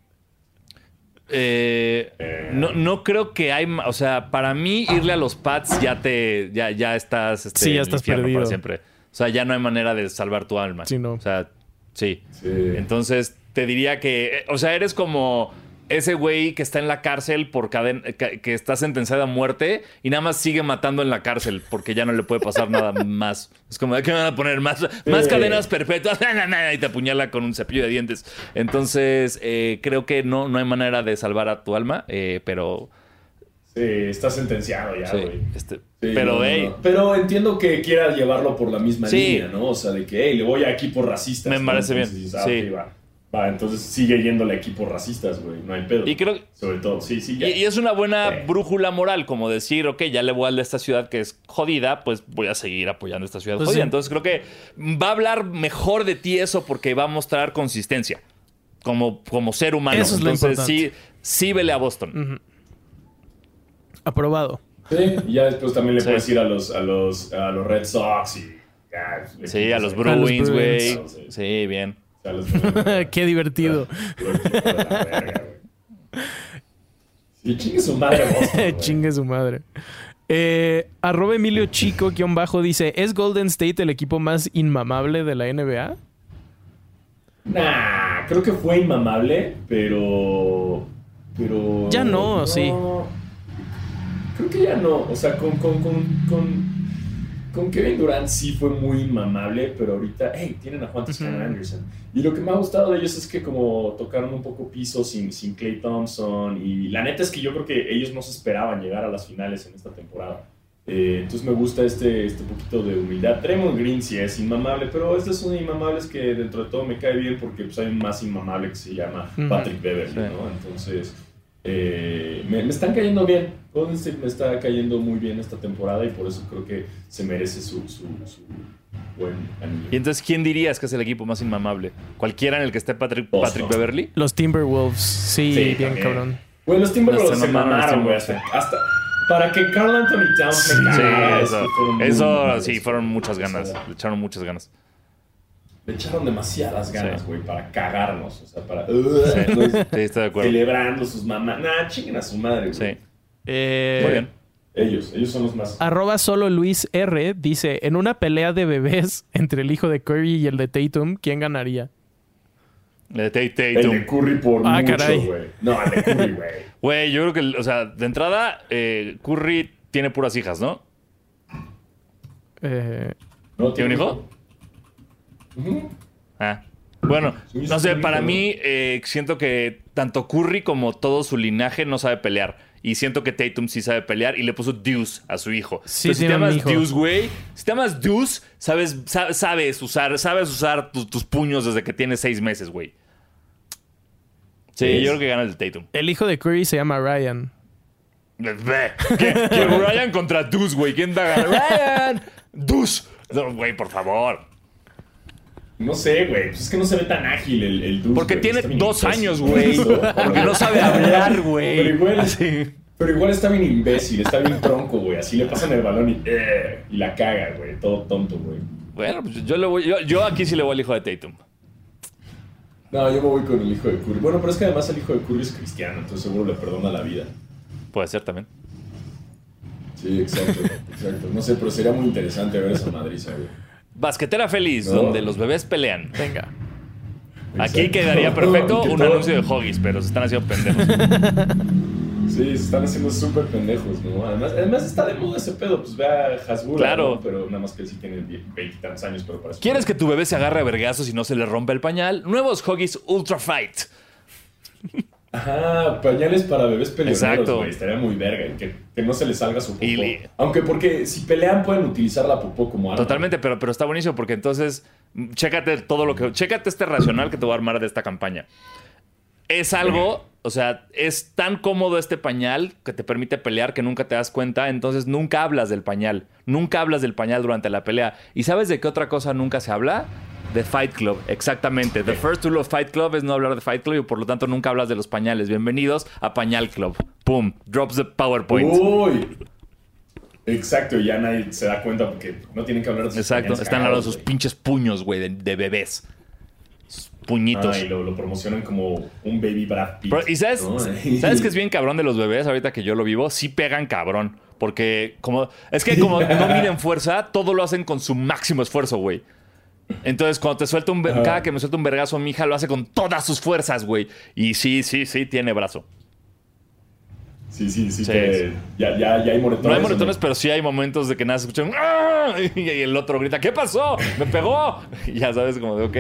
Eh, no, no creo que hay. O sea, para mí, irle a los Pats ya te. Ya, ya estás. este, Sí, ya estás perdido. Para siempre. O sea, ya no hay manera de salvar tu alma. Sí, no. O sea, sí. Sí. Entonces, te diría que. eh, O sea, eres como ese güey que está en la cárcel por cadena. Que, que está sentenciado a muerte y nada más sigue matando en la cárcel porque ya no le puede pasar nada más. Es como, ¿de qué me van a poner? Más, más Sí. cadenas perpetuas. y te apuñala con un cepillo de dientes. Entonces, eh, creo que no, no hay manera de salvar a tu alma, eh, pero. Sí, está sentenciado ya, sí, güey. este, Sí, pero, no, no, hey, no. Pero entiendo que quiera llevarlo por la misma Sí. línea, ¿no? O sea, de que, hey, le voy a equipos racistas. Me ¿no? parece bien, Entonces, ah, sí. va. Va, entonces sigue yéndole a equipos racistas, güey. No hay pedo. Y creo- Sobre todo, sí, sí. Y, ya. y es una buena Sí. brújula moral, como decir, ok, ya le voy al de esta ciudad que es jodida, pues voy a seguir apoyando esta ciudad Pues jodida. sí. Entonces creo que va a hablar mejor de ti eso porque va a mostrar consistencia como, como ser humano. Eso es lo Entonces sí, importante. sí vele a Boston. Aprobado. Sí, y ya después también le Sí. puedes ir a los, a los, a los Red Sox y. ya, Sí, a los Bruins, güey. Sí. Sí, bien. Los. Qué divertido. Sí, chingue su madre Boston. Chingue su madre. Eh, arroba Emilio Chico, guion bajo, dice: ¿Es Golden State el equipo más inmamable de la NBA? Nah, creo que fue inmamable, pero. Pero. Ya no, sí. Creo que ya no. O sea, con, con, con, con, con Kevin Durant sí fue muy inmamable, pero ahorita, hey, tienen a Juan Toscano. Anderson. Y lo que me ha gustado de ellos es que como tocaron un poco piso sin, sin Clay Thompson. Y la neta es que yo creo que ellos no se esperaban llegar a las finales en esta temporada. Eh, entonces me gusta este, este poquito de humildad. Draymond Green sí es inmamable, pero este es un inmamable que dentro de todo me cae bien porque pues, hay un más inmamable que se llama. Patrick Beverly, Sí. ¿no? Entonces eh, me, me están cayendo bien. Golden State me está cayendo muy bien esta temporada y por eso creo que se merece su, su, su buen anillo. Y entonces, ¿quién dirías que es el equipo más inmamable? ¿Cualquiera en el que esté Patrick. Patrick Beverly? Los Timberwolves. Sí, Sí, bien también. cabrón. Güey, los Timberwolves No se se mamaron güey. Hasta, hasta- para que Carl Anthony Towns Sí, me cagara, es eso, eso sí, fueron muchas ganas. Le echaron muchas ganas. Le echaron demasiadas ganas, Sí. güey, para cagarnos. O sea, para. Sí, sí, estoy de acuerdo. Celebrando sus mamás. Nah, chinguen a su madre, güey. Sí. Eh, Muy bien. Ellos, ellos son los más. Arroba solo Luis R dice: En una pelea de bebés entre el hijo de Curry y el de Tatum, ¿quién ganaría? El de Tatum. Curry por Ah, mucho, güey. No, el de Curry, güey. Güey, yo creo que, o sea, de entrada, eh, Curry tiene puras hijas, ¿no? Eh, ¿No ¿Tiene un hijo? Ah. Bueno, no sé, para mí eh, siento que tanto Curry como todo su linaje no sabe pelear. Y siento que Tatum sí sabe pelear y le puso Deuce a su hijo. Sí, Entonces, si te llamas. Deuce, güey, si te llamas Deuce, sabes, sa- sabes usar, sabes usar tu- tus puños desde que tienes seis meses, güey. Sí, yo creo que gana el de Tatum. el hijo de Curry se llama Ryan. ¿Qué, qué Ryan contra Deuce, güey? ¿Quién da ganar? ¡Ryan! ¡Deuce! No, güey, por favor. No sé, güey. Pues es que no se ve tan ágil el, el Porque tiene dos imbécil. años, güey. Porque no sabe hablar, güey. Pero igual, Así. pero igual está bien imbécil, está bien tronco, güey. Así le pasan el balón y, eh, y la caga, güey. Todo tonto, güey. Bueno, pues yo, le voy, yo, yo aquí sí le voy al hijo de Tatum. No, yo me voy con el hijo de Curry. Bueno, pero es que además el hijo de Curry es cristiano, entonces seguro le perdona la vida. Puede ser también. Sí, exacto, exacto. No sé, pero sería muy interesante ver esa madriza, güey. Basquetera feliz, No. donde los bebés pelean. Venga. Aquí Exacto. quedaría perfecto un anuncio de Hoggies, pero se están haciendo pendejos. Sí, se están haciendo súper pendejos, ¿no? Además, además está de moda ese pedo, pues ve a Hasbula, Claro. ¿no? Pero nada más que él sí tiene veintitantos años, pero para ¿Quieres que tu bebé se agarre a vergazos y no se le rompa el pañal? Nuevos Hoggies Ultra Fight. Ajá, pañales para bebés peleoneros, Exacto. güey. Estaría muy verga. y Que, que no se les salga su popó. Aunque porque si pelean pueden utilizar la popó como arma. Totalmente, pero, pero está buenísimo porque entonces, mm, chécate todo lo que. Chécate este racional que te voy a armar de esta campaña. Es algo O sea, es tan cómodo este pañal que te permite pelear que nunca te das cuenta. Entonces nunca hablas del pañal. Nunca hablas del pañal durante la pelea. ¿Y sabes de qué otra cosa nunca se habla? De Fight Club, exactamente. The first rule of Fight Club es no hablar de Fight Club y por lo tanto nunca hablas de los pañales. Bienvenidos a Pañal Club. Pum, drops the PowerPoint. Uy. Exacto, ya nadie se da cuenta porque no tienen que hablar de sus Exacto, pañales están hablando de sus pinches puños, güey, de, de bebés. Sus puñitos. Ah, y lo, lo promocionan como un baby Brad Pitt. Y sabes, ¿no? ¿sabes que es bien cabrón de los bebés? Ahorita que yo lo vivo, sí pegan cabrón. Porque como es que como no miden fuerza, todo lo hacen con su máximo esfuerzo, güey. Entonces, cuando te suelta un... Cada que me suelta un vergazo, mi hija lo hace con todas sus fuerzas, güey. Y sí, sí, sí, tiene brazo. Sí, sí, sí. Sí, que sí. Ya, ya, ya hay moretones. No hay ¿o moretones, pero sí hay momentos de que nada se escuchan... "Ah", Y el otro grita, ¿qué pasó? ¡Me pegó! Y ya sabes, como de, ok.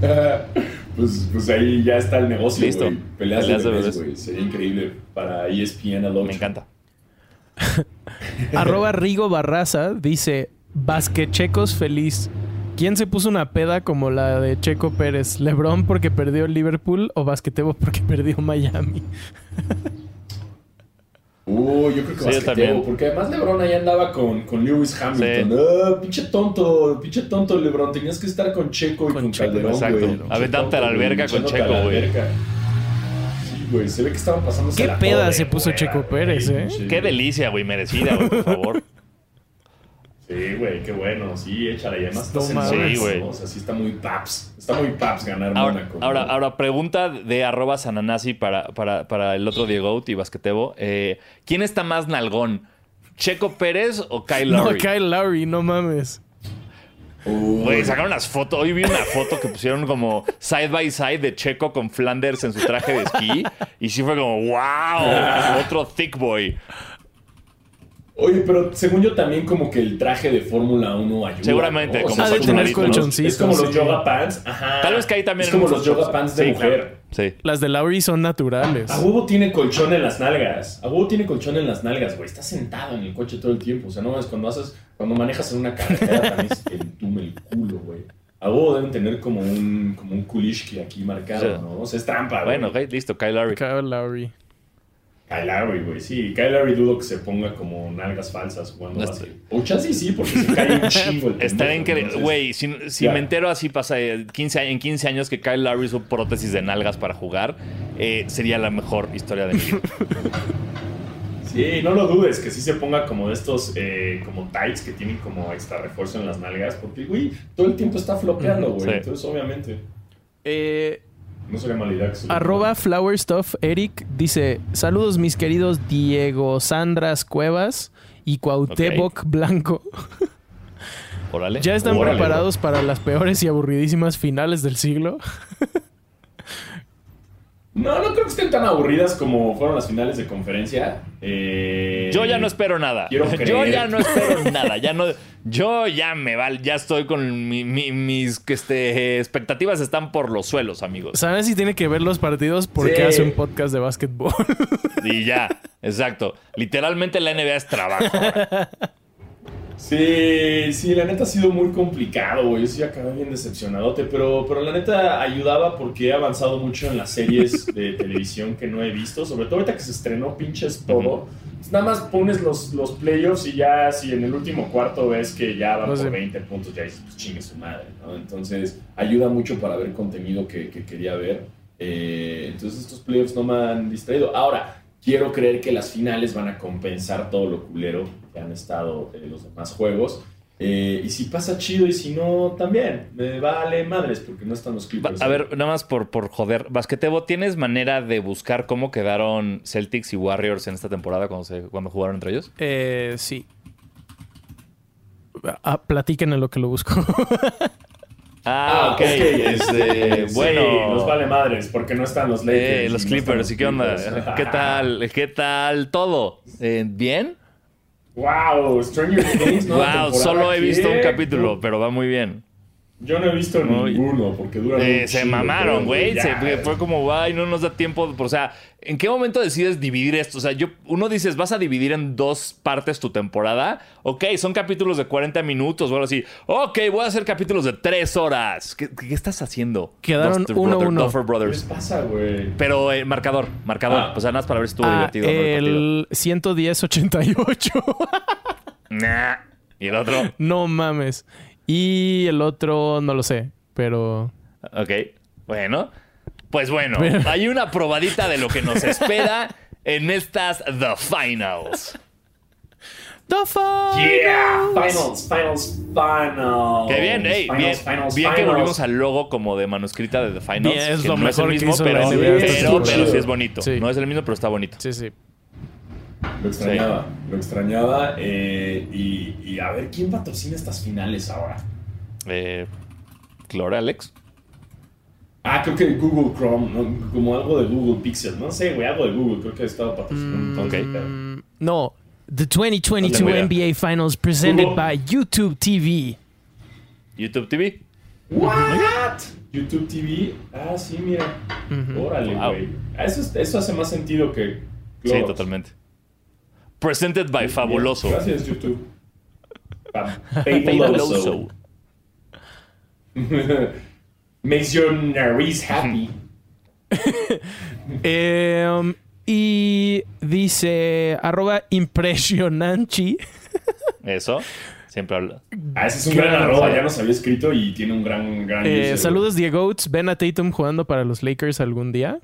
pues, pues ahí ya está el negocio, Listo. Peleas, Peleas de bebés, güey. Sería increíble para ESPN al 8. Me encanta. Arroba Rigo Barraza dice: Basquechecos feliz. ¿Quién se puso una peda como la de Checo Pérez? ¿Lebron porque perdió Liverpool o Basquetebo porque perdió Miami? Uy, yo creo que Sí, también. porque además LeBron ahí andaba con, con Lewis Hamilton. Ah, pinche tonto, pinche tonto LeBron. Tenías que estar con Checo y Con con, Checo, Calderón, exacto. güey. Pinche Aventándote a la güey, con Checo, güey. Sí, güey, se ve que estaban pasando Qué peda se puso Checo Pérez, ¿eh? Qué delicia, güey, merecida, güey, por favor. Sí, güey, qué bueno. Sí, échale. Y además No. Mónaco, Sí, güey. ¿no? O sea, sí está muy paps. Está muy paps ganar Ahora, Mónaco. ahora, ¿no? ahora, pregunta de arroba sananasi para, para, para el otro Diego y Basquetebo. Eh, ¿Quién está más nalgón? ¿Checo Pérez o Kyle No, Lowry? Kyle Lowry, no mames. Güey, sacaron las fotos. Hoy vi una foto que pusieron como side by side de Checo con Flanders en su traje de esquí. Y sí fue como, wow, otro thick boy. Oye, pero según yo también como que el traje de Fórmula 1 ayuda. Seguramente, ¿no? como Ha de tener como los- colchoncitos, Es como los sí. yoga pants. Ajá. Tal vez que ahí también Es como los yoga shops. pants de Sí, mujer. Sí. Las de Lowry son naturales. A huevo tiene colchón en las nalgas. A huevo tiene colchón en las nalgas, güey. Está sentado en el coche todo el tiempo. O sea, no es cuando haces, cuando manejas en una carretera también se te entume el culo, güey. A huevo deben tener como un, como un kulishki aquí marcado, Sí. ¿no? O sea, es trampa, güey. Bueno, ok, listo, Kyle Lowry. Kyle Lowry. Kyle Lowry, güey, sí. Kyle Lowry dudo que se ponga como nalgas falsas jugando básquet. O chance sí, porque se cae un chingo el Está increíble. Güey, si, me entero así pasa eh, 15, a- en 15 años que Kyle Lowry usó prótesis de nalgas para jugar, eh, sería la mejor historia de mi vida. Sí, no lo dudes, que sí se ponga como de estos, eh, como tights que tienen como extra refuerzo en las nalgas, porque, güey, todo el tiempo está flopeando, Ujú, güey. sí. Entonces, obviamente, Eh, no sería mala idea que se arroba Flower Stuff Eric dice: Saludos, mis queridos Diego Sandras Cuevas y Cuauhtémoc Blanco. ¿Ya están preparados para las peores y aburridísimas finales del siglo? No, no creo que estén tan aburridas como fueron las finales de conferencia. Eh, Yo ya no espero nada. Yo ya no espero nada. Ya no, yo ya me vale. Ya estoy con mi- mi- mis que este, expectativas están por los suelos, amigos. ¿Sabes si tiene que ver los partidos porque Sí. hace un podcast de básquetbol? Y ya, exacto. Literalmente la NBA es trabajo. Sí, sí, la neta ha sido muy complicado, güey. Yo sí acabé bien decepcionadote, pero, pero la neta ayudaba porque he avanzado mucho en las series de televisión que no he visto, sobre todo ahorita que se estrenó pinches todo. Pues nada más pones los, los playoffs y ya si en el último cuarto ves que ya van por sí. 20 puntos, ya dices, pues chingue su madre, ¿no? Entonces ayuda mucho para ver contenido que, que quería ver. Eh, entonces estos playoffs no me han distraído. Ahora, quiero creer que las finales van a compensar todo lo culero que han estado eh, los demás juegos. Eh, y si pasa chido y si no, también. Me vale madres porque no están los Clippers. A ver, nada más por, por joder. Basquetebo, ¿tienes manera de buscar cómo quedaron Celtics y Warriors en esta temporada cuando, se, cuando jugaron entre ellos? Eh, sí. Ah, platiquen en lo que lo busco. Ah, ok. Este, Sí, bueno. nos vale madres porque no están los Lakers. Eh, los y no Clippers, están ¿y qué onda? Clippers. ¿Qué tal? ¿Qué tal todo? Eh, ¿Bien? Wow, Stranger solo he visto un capítulo, pero va muy bien. Yo no he visto No, ninguno porque dura Eh, se mamaron, güey. Se- Fue como, ay, no nos da tiempo. O sea, ¿en qué momento decides dividir esto? O sea, yo, uno dices, vas a dividir en dos partes tu temporada. Ok, son capítulos de 40 minutos o algo así. Ok, voy a hacer capítulos de 3 horas. ¿Qué, qué estás haciendo? Quedaron Duffer uno, Brother- uno. Duffer ¿Qué les Brothers. pasa, güey? Pero eh, marcador, marcador. Ah. O sea, nada más para ver si estuvo Ah, divertido. el 110-88. Nah. Y el otro, no mames. Y el otro no lo sé, pero... ok. Bueno, pues bueno, Pero- hay una probadita de lo que nos espera en estas The Finals. The Finals. Yeah, finals, finals, finals. Qué bien, ey, Finals, bien, finals, bien que volvimos al logo como de manuscrita de The Finals. Bien, es que lo no es el mejor que mismo, hizo pero, la NBA pero, pero, sí es bonito. Sí. No es el mismo, pero está bonito. Sí, sí. Lo extrañaba, lo extrañaba. eh, y, y a ver, ¿quién patrocina estas finales ahora? Eh, Alex. Ah, creo que Google Chrome, ¿no? como algo de Google Pixel. No sé, güey, algo de Google. Creo que estaba patrocinando. ok. Mm, no. The 2022 No tengo idea. NBA Finals presented Google. by YouTube TV. YouTube TV. ¿What? YouTube TV. Ah, sí, mira. Órale, Wow. güey. Ah, Eso, es- eso hace más sentido que. Sí, totalmente. Presented by Fabuloso. Gracias, YouTube. Fa- Fabuloso. Fabuloso. Makes your nariz happy. Em, y dice arroba impresionanchi. Eso. Siempre habla. Ah, ese es un gran gran arroba, arroba. ya nos había escrito y tiene un gran, gran Eh, saludos Diego Oates. ¿Ven a Tatum jugando para los Lakers algún día?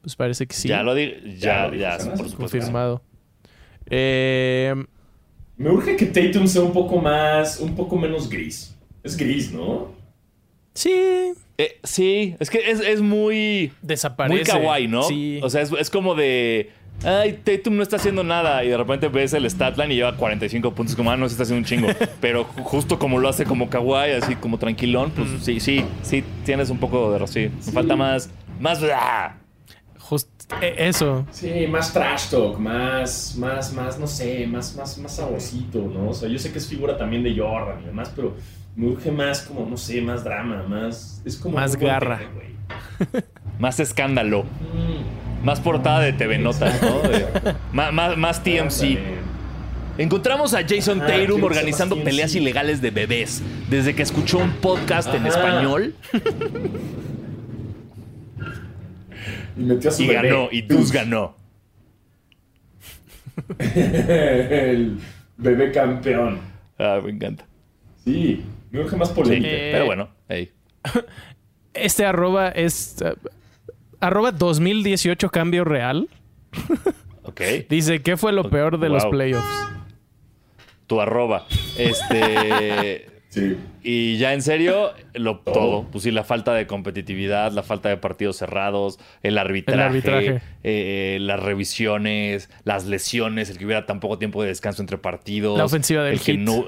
Pues parece que sí. Ya lo digo. Ya, Ya confirmado. Güey. Me urge que Tatum sea un poco más, un poco menos gris. Es gris, ¿no? sí. Eh, sí, es que es, es muy. Desaparece. Muy kawaii, ¿no? Sí. O sea, es, es como de. Ay, Tatum no está haciendo nada. Y de repente ves el statline y lleva 45 puntos. Como, ah, no, se está haciendo un chingo. Pero ju- justo como lo hace como kawaii, así como tranquilón, pues sí, sí, sí, tienes un poco de razón. Me falta más. Más. ¡ah! Just- eh, eso. Sí, más trash talk, más, más, más, no sé, más, más, más saborcito, ¿no? O sea, yo sé que es figura también de Jordan y demás, pero me urge más como, no sé, más drama, más... Es como... Más garra. Más escándalo. Mm, Más portada de TV Notas, ¿no? Más, más, más TMC. Encontramos a Jason Ah, Tatum quiero organizando peleas ilegales de bebés. Desde que escuchó un podcast en Ajá. español Y metió a su y bebé. ganó, y Dus ganó. El bebé campeón. Ah, me encanta. Sí, me urge más Sí, polémica. Eh, pero bueno, ey. Este arroba es. eh, arroba 2018 cambio real. Ok. Dice, ¿qué fue lo peor de los playoffs? Tu arroba. Este. Sí. Y ya en serio, lo Todo. todo. Pues sí, la falta de competitividad, la falta de partidos cerrados, el arbitraje, El arbitraje. eh, las revisiones, las lesiones, el que hubiera tan poco tiempo de descanso entre partidos. La ofensiva del el que Heat. no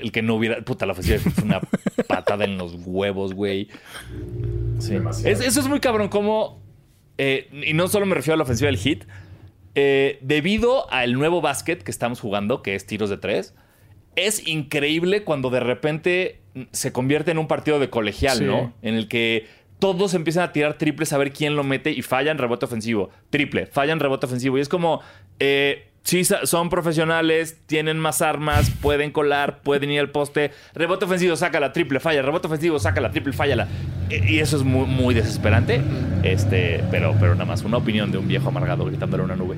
El que no hubiera. Puta, la ofensiva fue una patada en los huevos, güey. Sí. Es- eso es muy cabrón, como. eh, y no solo me refiero a la ofensiva del hit. eh, debido al nuevo básquet que estamos jugando, que es tiros de tres, es increíble cuando de repente se convierte en un partido de colegial, Sí. ¿no? En el que todos empiezan a tirar triples a ver quién lo mete y fallan rebote ofensivo. Triple, fallan rebote ofensivo. Y es como. Eh, Sí, son profesionales, tienen más armas, pueden colar, pueden ir al poste. Rebote ofensivo, saca la triple, falla. Rebote ofensivo, saca la triple, falla. Y eso es muy, muy desesperante. Este, pero, pero nada más, una opinión de un viejo amargado gritándole una nube.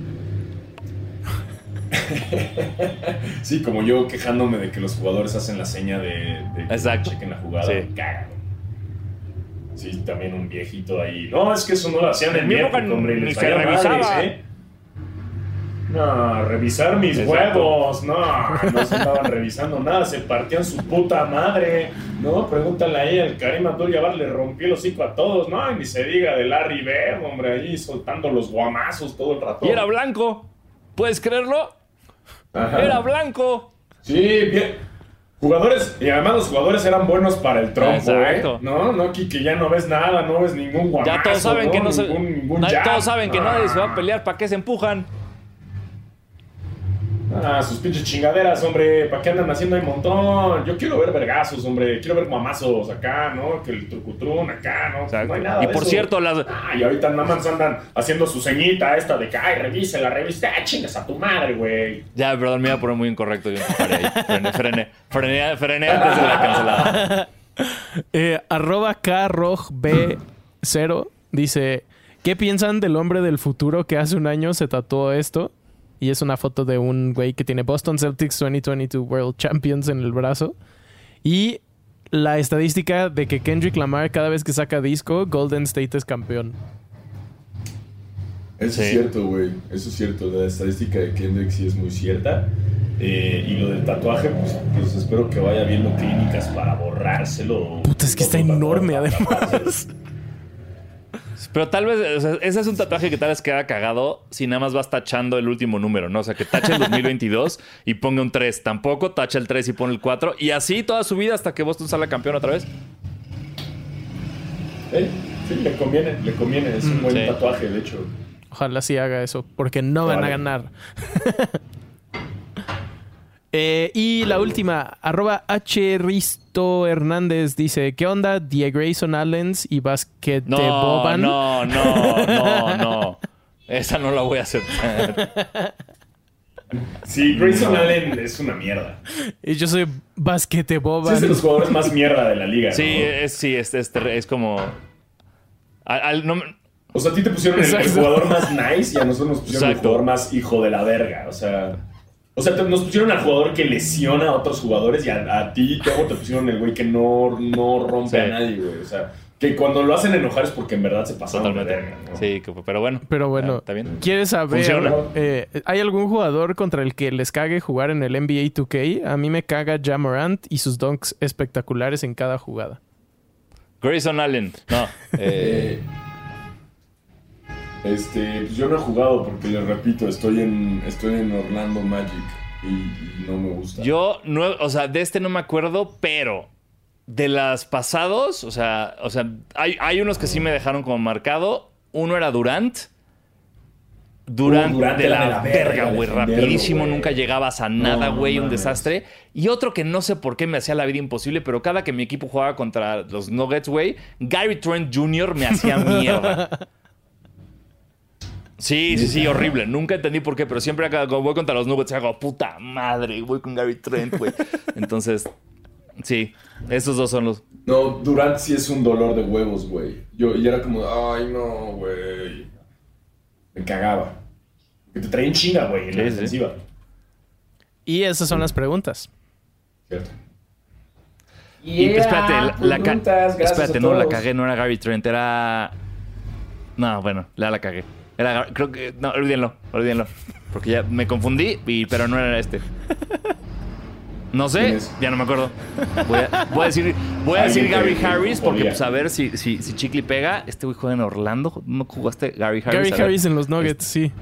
Sí, como yo quejándome de que los jugadores hacen la seña de, de que Exacto. chequen la jugada. Sí. cagan. Sí, también un viejito ahí. No, es que eso no lo hacían en mi época hombre. les madres, revisaba. ¿eh? No, revisar mis Exacto. huevos. No, no se estaban revisando nada. Se partían su puta madre. No, pregúntale ahí al Karim Abdul-Jabbar le rompió el hocico a todos. No, y ni se diga de Larry Bird, hombre, ahí soltando los guamazos todo el rato. Y era blanco. ¿Puedes creerlo? Ajá. Era blanco. Sí, bien. Jugadores, y además los jugadores eran buenos para el trompo, Exacto. ¿eh? No, no, que ya no ves nada, no ves ningún guamazo, Ya todos saben que no se. ningún, ningún todos saben que Ah. nadie se va a pelear. ¿Para qué se empujan? Ah, sus pinches chingaderas, hombre. ¿Para qué andan haciendo ahí montón? Yo quiero ver vergazos, hombre. Quiero ver mamazos acá, ¿no? Que el trucutrún acá, ¿no? Exacto. No hay nada y de por eso. cierto, las, Ah, y ahorita nada más andan haciendo su ceñita esta de que, ay, revise la revista. Ah, chingas a tu madre, güey. Ya, perdón, me iba a poner muy incorrecto. Yo paré ahí. Frené, frené, frené, frené antes de la cancelada. Eh, arroba KROGB0 dice: ¿Qué piensan del hombre del futuro que hace un año se tatuó esto? Y es una foto de un güey que tiene Boston Celtics 2022 World Champions en el brazo. Y la estadística de que Kendrick Lamar, cada vez que saca disco, Golden State es campeón. Eso Sí. es cierto, güey. Eso es cierto. La estadística de Kendrick sí es muy cierta. Eh, y lo del tatuaje, pues, pues espero que vaya viendo clínicas para borrárselo. Puta, es que está enorme además. Pero tal vez, o sea, ese es un tatuaje que tal vez queda cagado si nada más vas tachando el último número, ¿no? O sea, que tache el 2022 y ponga un 3. Tampoco tacha el 3 y pone el 4. Y así toda su vida hasta que Boston salga campeón otra vez. Sí, le conviene, le conviene. Es un Mm, buen sí. tatuaje, de hecho. Ojalá sí haga eso, porque no van a ganar. Eh, y la última, arroba H. Risto Hernández dice, ¿qué onda? Die Grayson Allens y Basquete No, Boban. no, no, no, no. Esa no la voy a aceptar. Sí, Grayson Allen es una mierda. Y yo soy Basquete Sí, Boban. es de los jugadores más mierda de la liga. Sí, ¿no? es, sí, es, es, es como... al- al- no me- O sea, a ti te pusieron el, jugador más nice y a nosotros nos pusieron Exacto. el jugador más hijo de la verga. O sea, o sea te- nos pusieron al jugador que lesiona a otros jugadores y a, a ti, Thiago, te pusieron el güey que no, no rompe Sí. a nadie, güey. O sea, que cuando lo hacen enojar es porque en verdad se de Totalmente. verga. ¿no? Sí, que- pero bueno. Pero bueno, Está bien. ¿quieres saber? Funciona. eh, ¿Hay algún jugador contra el que les cague jugar en el NBA 2K? A mí me caga Jamorant y sus dunks espectaculares en cada jugada. Grayson Allen. No. Eh, este, pues yo no he jugado porque les repito, estoy en, estoy en Orlando Magic y, y no me gusta. yo, no, o sea, de este no me acuerdo, pero de las pasados, o sea, o sea hay, hay unos que sí me dejaron como marcado. Uno era Durant. Durant, Uh, Durant de la, de la verga güey. Rapidísimo, nunca llegabas a nada, No, güey. un desastre. Y otro que no sé por qué me hacía la vida imposible, pero cada que mi equipo jugaba contra los Nuggets, güey, Gary Trent Jr. me hacía mierda. Sí, sí, sí, horrible. Nunca entendí por qué, pero siempre cuando voy contra los Nuggets hago puta madre, voy con Gary Trent, güey. Entonces, sí, esos dos son los. No, Durant sí es un dolor de huevos, güey. Yo y era como, ay, no, güey. Me cagaba. Que te traen chinga, güey, en la Sí, sí. defensiva. Y esas son las preguntas. ¿Cierto? Y espérate, la, la espérate, no, la cagué, no era Gary Trent, era. No, bueno, ya la cagué. Era, creo que. No, olvídenlo, olvídenlo. Porque ya me confundí, y- pero no era este. No ¿Quién sé, ya no me acuerdo. Voy a, voy a decir, voy a decir Gary Harris porque pues a ver si, si, si Chicle pega. Este güey juega en Orlando. ¿No jugaste Gary Harris? Gary. Este, Harris en los Nuggets, sí.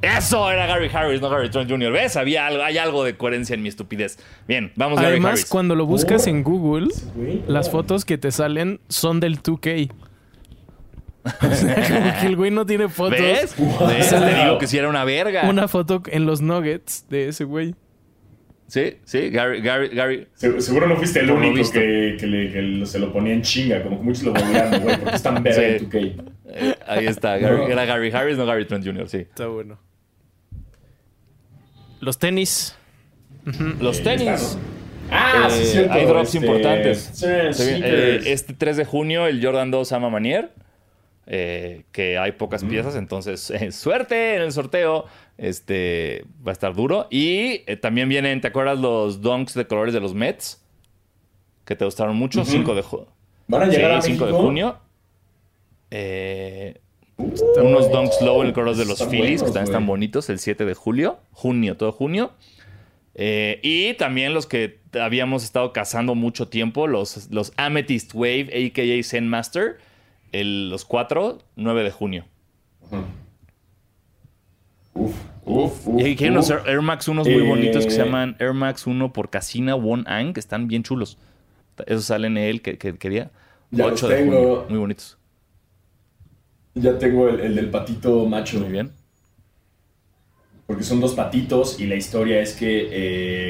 Eso era Gary Harris, no Gary Trent Jr. ¿Ves? Había algo, hay algo de coherencia en mi estupidez. Bien, vamos Gary Además, Harris. cuando lo buscas Oh. en Google, Güey, las fotos que te salen son del 2K. O sea, como que el güey no tiene fotos. ¿Ves? Wow. ¿Ves? Te digo que si era una verga. Una foto en los Nuggets de ese güey. Sí, sí, Gary, Gary, Gary. Se- Seguro no fuiste el único que, que le- que lo- se lo ponía en chinga, como que muchos lo volvían, güey, porque es tan verga Sí. en. Eh, ahí está, Gary- No. era Gary Harris, no Gary Trent Jr., sí. Está bueno. Los tenis. Los Eh, tenis. está, ¿no? Ah, sí, Eh, cierto. hay drops este, importantes. Sí, eh, este 3 de junio, el Jordan 2 Ama Manier. Eh, que hay pocas piezas, entonces eh, suerte en el sorteo. Este va a estar duro. Y eh, también vienen, ¿te acuerdas los donks de colores de los Mets? Que te gustaron mucho. Ujú. 5 de junio. ¿Van a llegar a 5 de junio. Uh, unos donks low en el color de los Phillies, que buenos, están, bonitos, el 7 de julio, junio, todo junio. Eh, y también los que habíamos estado cazando mucho tiempo, los, los Amethyst Wave, a.k.a. Zen Master, el- los 4, 9 de junio. Uf, uf, uf. y uf. unos Air Max unos muy Eh, bonitos que se llaman Air Max 1 por Casina Won Ang, que están bien chulos. Esos salen en él, que, que quería. Ya 8 los de tengo. junio, muy bonitos. Ya tengo el, el del patito macho. Muy bien. porque son dos patitos y la historia es que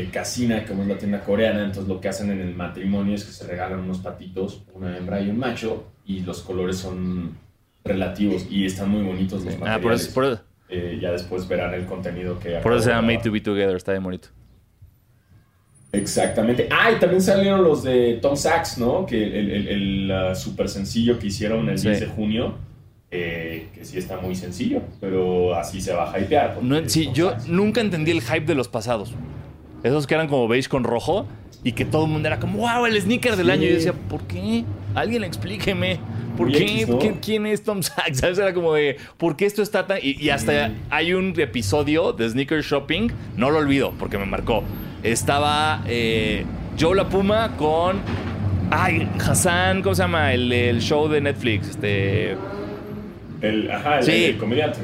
eh, Casina, como es la tienda coreana, entonces lo que hacen en el matrimonio es que se regalan unos patitos, una hembra y un macho, y los colores son relativos y están muy bonitos los materiales. Ah, por eso, por eso, Eh, ya después verán el contenido que... por eso se llama de Made to Be Together, está bien bonito. Exactamente. Ah, y también salieron los de Tom Sachs, ¿no? Que el, el, el, uh, super sencillo que hicieron el Sí. 10 de junio, eh, que sí está muy sencillo, pero así se va a hypear. No, sí, yo Sachs. nunca entendí el hype de los pasados. Esos que eran como beige con rojo y que todo el mundo era como, wow, el sneaker del Sí. año. Y yo decía, ¿por qué? Alguien explíqueme. ¿Por qué? ¿Quién, quién es Tom Sachs? ¿Sabes? Era como de, ¿por qué esto está tan...? Y, y hasta hay un episodio de Sneaker Shopping, no lo olvido porque me marcó. Estaba eh, Joe La Puma con... Ay, Hassan, ¿cómo se llama? El, el show de Netflix. Este... El, ajá, el, Sí. el comediante.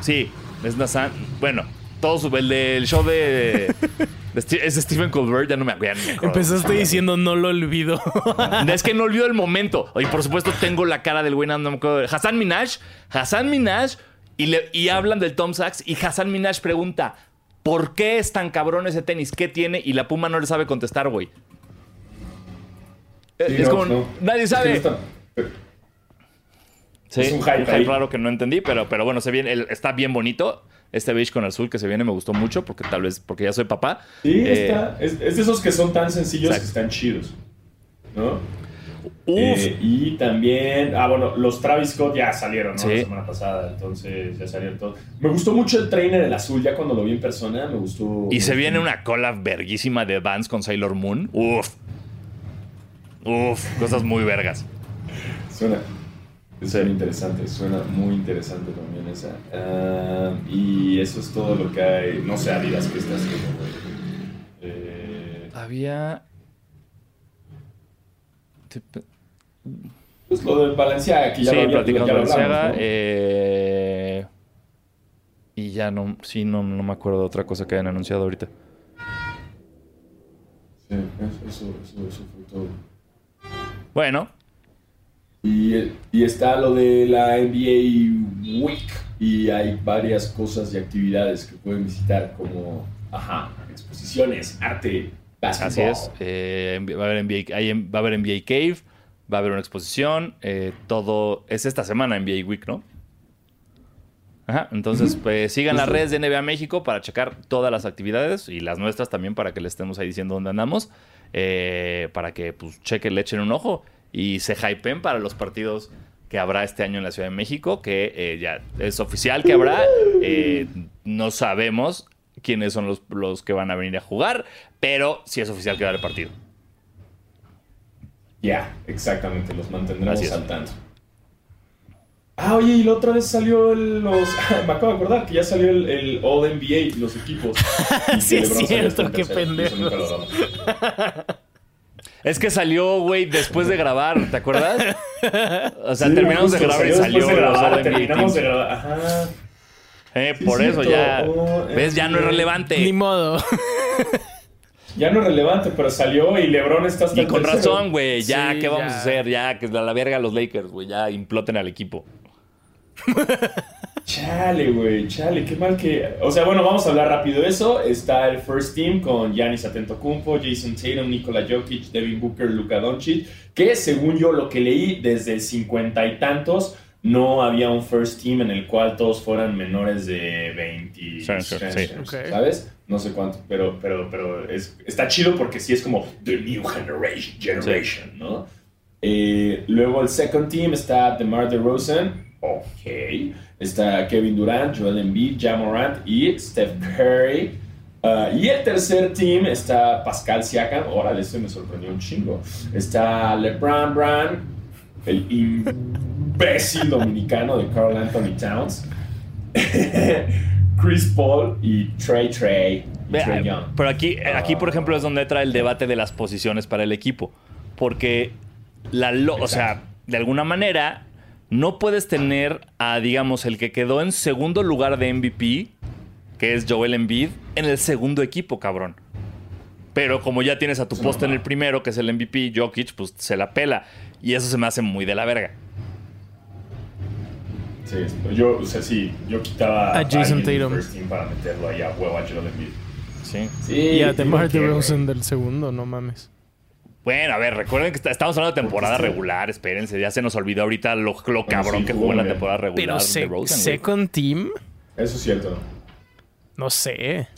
Sí, es Hassan. Bueno, todo su... El del show de... es Stephen Colbert, ya no me acuerdo. Empezaste diciendo no lo olvido. Es que no olvido el momento. Y por supuesto tengo la cara del güey, no me acuerdo. Hassan Minaj. Hassan Minaj. Y, le- y hablan del Tom Sachs. Y Hassan Minaj pregunta: ¿Por qué es tan cabrón ese tenis? ¿Qué tiene? Y la Puma no le sabe contestar, güey. Sí, es no, como. no. Nadie Es que sabe. no está- Sí, es un hype raro que no entendí, pero, pero bueno, se viene, el- está bien bonito. Este beige con azul que se viene me gustó mucho porque tal vez porque ya soy papá. Sí, Eh, está. Es, es de esos que son tan sencillos Exacto. que están chidos. ¿No? Eh, y también, ah, bueno, los Travis Scott ya salieron, ¿no? Sí. La semana pasada, entonces ya salieron todos. Me gustó mucho el trainer, el azul, ya cuando lo vi en persona, me gustó. Y me se gustó viene una cola verguísima de Vans con Sailor Moon. Uf. Uf, cosas muy vergas. Suena, Sí. suena interesante, suena muy interesante también esa. Ah, y eso es todo lo que hay. No sé, Adidas, ¿qué está haciendo? Eh, Había. pues lo del Balenciaga, que ya sí, lo, había- ya Balenciaga. ¿no? eh, Y ya no. Sí, no, no me acuerdo de otra cosa que hayan anunciado ahorita. Sí, eso, eso, eso, eso fue todo. Bueno, Y, y está lo de la NBA Week y hay varias cosas y actividades que pueden visitar como, ajá, exposiciones, arte, básquetbol. así es. eh, va, a haber NBA, hay- va a haber NBA Cave. Va a haber una exposición. eh, todo. Es esta semana NBA Week, ¿no? Ajá, entonces pues sigan las redes de NBA México para checar todas las actividades y las nuestras también para que les estemos ahí diciendo dónde andamos, eh, para que pues chequen, le echen un ojo y se hypen para los partidos que habrá este año en la Ciudad de México, que eh, ya es oficial que habrá, eh, no sabemos quiénes son los, los que van a venir a jugar, pero sí es oficial que va a haber partido. Ya, exactamente, los mantendremos al tanto. Ah, oye, y la otra vez salió el- los... me acabo de acordar que ya salió el, el All NBA, los equipos. Sí es cierto, el qué pendejos. Es que salió, güey, después de grabar, ¿te acuerdas? O sea, Sí, terminamos de grabar y salió de grabar, terminamos de grabar, ajá. Eh, Sí, por es eso cierto. ya. Oh, ¿Ves? Ya no es eh, relevante. Ni modo. Ya no es relevante, pero salió y LeBron está hasta Y con tercero. razón, güey. Ya, Sí, ¿qué vamos ya. a hacer? Ya, que a la verga los Lakers, güey. Ya imploten al equipo. Chale, güey, chale, qué mal que... O sea, bueno, vamos a hablar rápido de eso. Está el First Team con Giannis Antetokounmpo, Jason Tatum, Nikola Jokic, Devin Booker, Luka Doncic, que según yo lo que leí, desde el cincuenta y tantos no había un First Team en el cual todos fueran menores de 20, Sí, sí, sí. Ok. ¿sabes? No sé cuánto, pero, pero, pero es, está chido porque sí es como The New Generation, generation ¿no? Eh, luego el second team está DeMar DeRozan, ok. Está Kevin Durant, Joel Embiid, Ja Morant y Steph Curry. Ah, y el tercer team está Pascal Siakam. Órale, este me sorprendió un chingo. Está LeBron Brand, el imbécil dominicano de Carl Anthony Towns. Chris Paul y Trey Trey. y Ve, Trae Young. Pero aquí, aquí, por ejemplo, es donde entra el debate de las posiciones para el equipo. Porque, la lo- o sea, de alguna manera, no puedes tener a, digamos, el que quedó en segundo lugar de MVP, que es Joel Embiid, en el segundo equipo, cabrón. Pero como ya tienes a tu poste en el primero, que es el MVP, Jokic, pues se la pela. Y eso se me hace muy de la verga. Sí, pero yo, o sea, sí, yo quitaba A Jason Tatum. para meterlo ahí a huevo a Joel Embiid. Sí. Sí, Y a DeMar. DeRozan del segundo, no mames. Bueno, a ver, recuerden que está- estamos hablando de temporada regular, espérense, ya se nos olvidó ahorita lo, lo cabrón sí, que jugó en la temporada regular Pero de se- Rosen, güey. second team, Eso es cierto. no sé.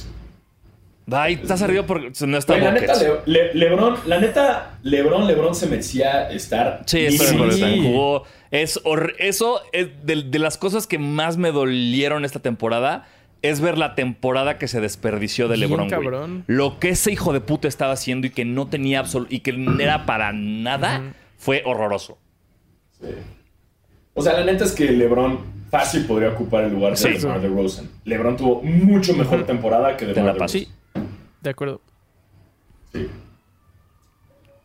Ay, estás arriba porque no está Güey, la neta. Le- Le- Lebron, la neta, Lebron, Lebron se merecía estar. Sí, estoy de Sí, Jugó. Es hor- eso es de, de las cosas que más me dolieron esta temporada. Es ver la temporada que se desperdició de Bien LeBron. güey. cabrón. Lo que ese hijo de puta estaba haciendo y que no tenía absoluto. y que no era para nada fue horroroso. Sí. O sea, la neta es que LeBron fácil podría ocupar el lugar de Sí. DeMar DeRozan. LeBron tuvo mucho mejor temporada que Te DeMar la paso. DeRozan. Sí, de acuerdo. Sí.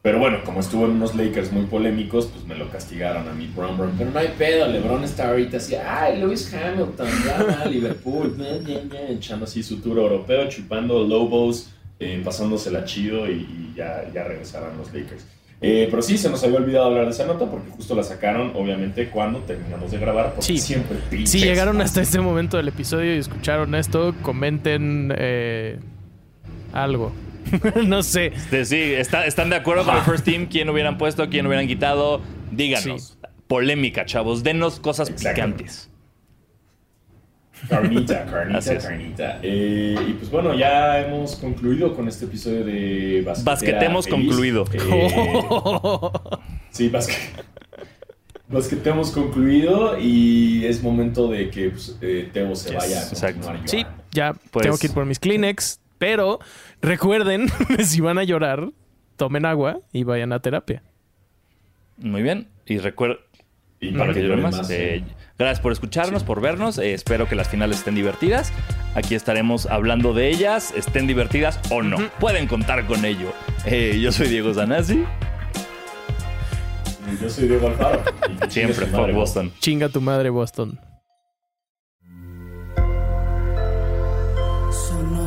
Pero bueno, como estuvo en unos Lakers muy polémicos, pues me lo castigaron a mí, Brown. Pero no hay pedo, LeBron está ahorita así, ay, Lewis Hamilton, bla, Liverpool, bla, bla, bla", echando así su tour europeo, chupando Lobos, eh, pasándosela chido y, y ya, ya regresarán los Lakers. Eh, pero sí, se nos había olvidado hablar de esa nota porque justo la sacaron, obviamente, cuando terminamos de grabar, porque Sí. siempre Si pinches llegaron hasta este momento del episodio y escucharon esto, comenten eh, algo. no sé. Este, sí, está- ¿están de acuerdo con el first team? ¿Quién hubieran puesto? ¿Quién hubieran quitado? Díganos. Polémica, chavos. Denos cosas picantes. Carnita, carnita, carnita. Eh, y pues bueno, ya hemos concluido con este episodio de Basquetera Basquetemos Feliz. concluido. Eh, sí, basque... basquetemos concluido y es momento de que pues, eh, Teo se Yes, vaya a exacto. Sí, ya Pues- tengo que ir por mis Kleenex, pero recuerden, si van a llorar, tomen agua y vayan a terapia. Muy bien. Y recuerden. Y para que lloren más. Eh, gracias por escucharnos, por vernos. Eh, espero que las finales estén divertidas. Aquí estaremos hablando de ellas, estén divertidas o no. Pueden contar con ello. Eh, yo soy Diego Zanazzi. Yo soy Diego Alfaro. Siempre, por Boston. Chinga tu madre, Boston. Sonora.